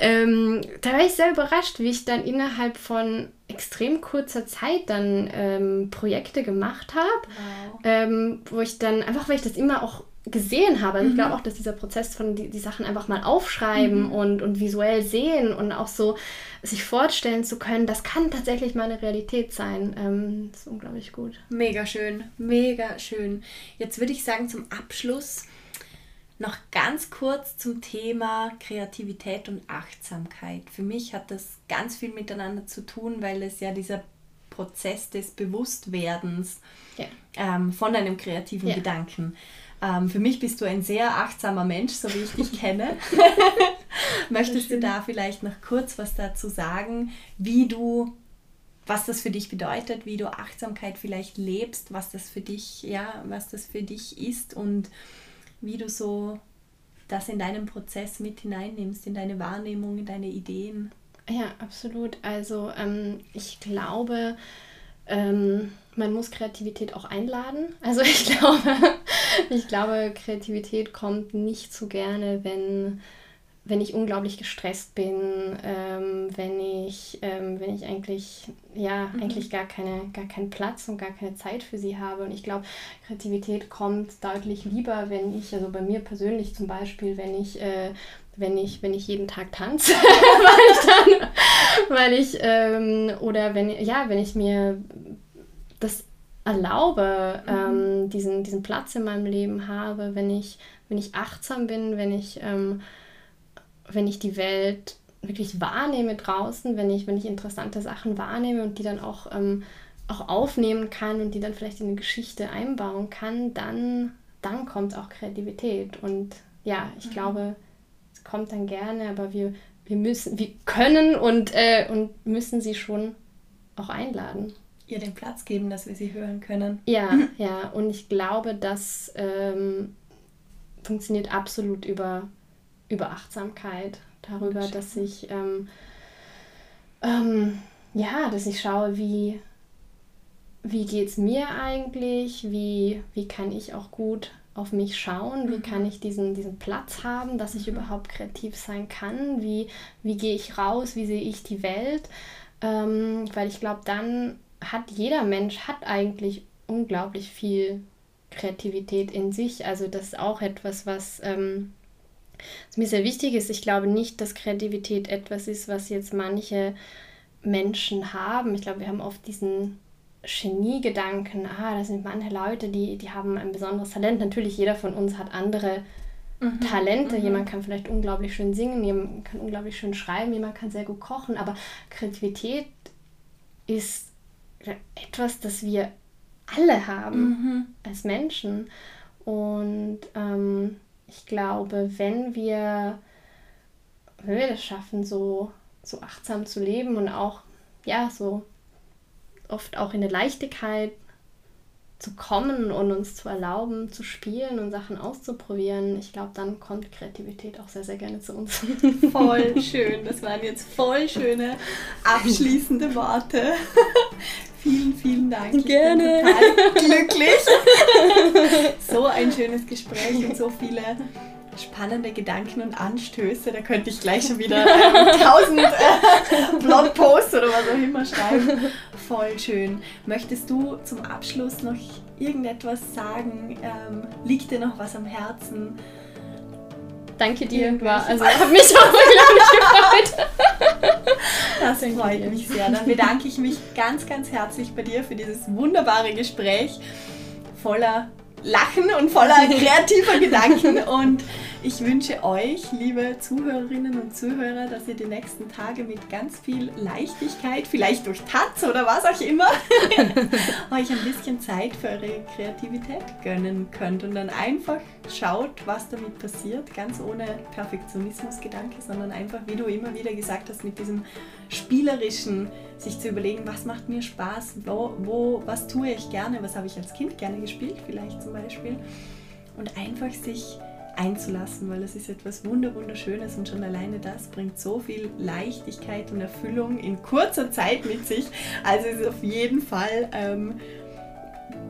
Ähm, da war ich sehr überrascht, wie ich dann innerhalb von extrem kurzer Zeit dann ähm, Projekte gemacht habe, wow. ähm, wo ich dann einfach, weil ich das immer auch gesehen habe. Mhm. Ich glaube auch, dass dieser Prozess von die, die Sachen einfach mal aufschreiben mhm. und, und visuell sehen und auch so sich vorstellen zu können, das kann tatsächlich meine Realität sein. Ähm, das ist unglaublich gut. Mega schön, mega schön. Jetzt würde ich sagen, zum Abschluss noch ganz kurz zum Thema Kreativität und Achtsamkeit. Für mich hat das ganz viel miteinander zu tun, weil es ja dieser Prozess des Bewusstwerdens ja. ähm, von einem kreativen ja. Gedanken. Ähm, für mich bist du ein sehr achtsamer Mensch, so wie ich dich kenne. Möchtest du da vielleicht noch kurz was dazu sagen, wie du, was das für dich bedeutet, wie du Achtsamkeit vielleicht lebst, was das für dich, ja, was das für dich ist und wie du so das in deinen Prozess mit hineinnimmst, in deine Wahrnehmung, in deine Ideen. Ja, absolut. Also ähm, ich glaube, ähm, man muss Kreativität auch einladen. Also ich glaube, ich glaube, Kreativität kommt nicht so gerne, wenn wenn ich unglaublich gestresst bin, ähm, wenn ich, ähm, wenn ich eigentlich, ja, mhm. eigentlich gar, keine, gar keinen Platz und gar keine Zeit für sie habe. Und ich glaube, Kreativität kommt deutlich lieber, wenn ich, also bei mir persönlich zum Beispiel, wenn ich, äh, wenn ich, wenn ich jeden Tag tanze, weil ich dann, weil ich, ähm, oder wenn, ja, wenn ich mir das erlaube, mhm. ähm, diesen, diesen Platz in meinem Leben habe, wenn ich, wenn ich achtsam bin, wenn ich ähm, wenn ich die Welt wirklich wahrnehme draußen, wenn ich, wenn ich interessante Sachen wahrnehme und die dann auch, ähm, auch aufnehmen kann und die dann vielleicht in eine Geschichte einbauen kann, dann, dann kommt auch Kreativität. Und ja, ich mhm. glaube, es kommt dann gerne, aber wir, wir müssen, wir können und, äh, und müssen sie schon auch einladen. Ihr den Platz geben, dass wir sie hören können. Ja, ja. Und ich glaube, das ähm, funktioniert absolut über über Achtsamkeit, darüber, dass ich ähm, ähm, ja, dass ich schaue, wie, wie geht es mir eigentlich, wie, wie kann ich auch gut auf mich schauen, wie mhm. kann ich diesen, diesen Platz haben, dass ich mhm. überhaupt kreativ sein kann, wie, wie gehe ich raus, wie sehe ich die Welt, ähm, weil ich glaube, dann hat jeder Mensch hat eigentlich unglaublich viel Kreativität in sich, also das ist auch etwas, was ähm, Was mir sehr wichtig ist, ich glaube nicht, dass Kreativität etwas ist, was jetzt manche Menschen haben. Ich glaube, wir haben oft diesen Genie-Gedanken, ah, das sind manche Leute, die, die haben ein besonderes Talent. Natürlich, jeder von uns hat andere mhm. Talente. Mhm. Jemand kann vielleicht unglaublich schön singen, jemand kann unglaublich schön schreiben, jemand kann sehr gut kochen, aber Kreativität ist etwas, das wir alle haben mhm. als Menschen. Und ähm, ich glaube, wenn wir, wenn wir das schaffen, so, so achtsam zu leben und auch, ja, so oft auch in der Leichtigkeit zu kommen und uns zu erlauben, zu spielen und Sachen auszuprobieren, ich glaube, dann kommt Kreativität auch sehr, sehr gerne zu uns. Voll schön. Das waren jetzt voll schöne abschließende Worte. Vielen, vielen Dank. Ich gerne. bin total glücklich. so ein schönes Gespräch und so viele spannende Gedanken und Anstöße. Da könnte ich gleich schon wieder ähm, tausend äh, Blogposts oder was auch immer schreiben. Voll schön. Möchtest du zum Abschluss noch irgendetwas sagen? Ähm, liegt dir noch was am Herzen? Danke dir. War, also hat mich auch unglaublich gefreut. Das freut mich sehr. Dann bedanke ich mich ganz, ganz herzlich bei dir für dieses wunderbare Gespräch voller Lachen und voller kreativer Gedanken. Und ich wünsche euch, liebe Zuhörerinnen und Zuhörer, dass ihr die nächsten Tage mit ganz viel Leichtigkeit, vielleicht durch Taz oder was auch immer, euch ein bisschen Zeit für eure Kreativität gönnen könnt und dann einfach schaut, was damit passiert, ganz ohne Perfektionismusgedanke, sondern einfach, wie du immer wieder gesagt hast, mit diesem spielerischen, sich zu überlegen, was macht mir Spaß, wo, wo was tue ich gerne, was habe ich als Kind gerne gespielt, vielleicht zum Beispiel, und einfach sich einzulassen, weil das ist etwas Wunderschönes und schon alleine das bringt so viel Leichtigkeit und Erfüllung in kurzer Zeit mit sich. Also ist auf jeden Fall ähm,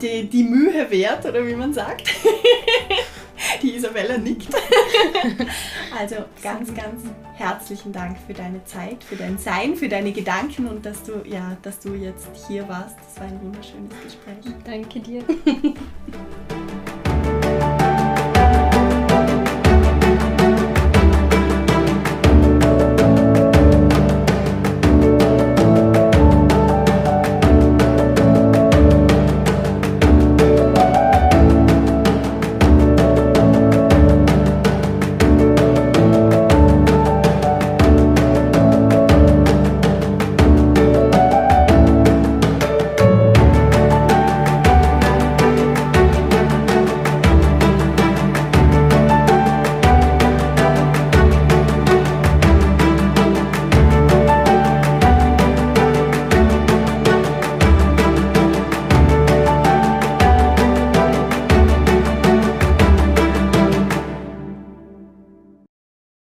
die, die Mühe wert, oder wie man sagt. die Isabella nickt. also ganz, ganz herzlichen Dank für deine Zeit, für dein Sein, für deine Gedanken und dass du, ja, dass du jetzt hier warst. Das war ein wunderschönes Gespräch. Danke dir.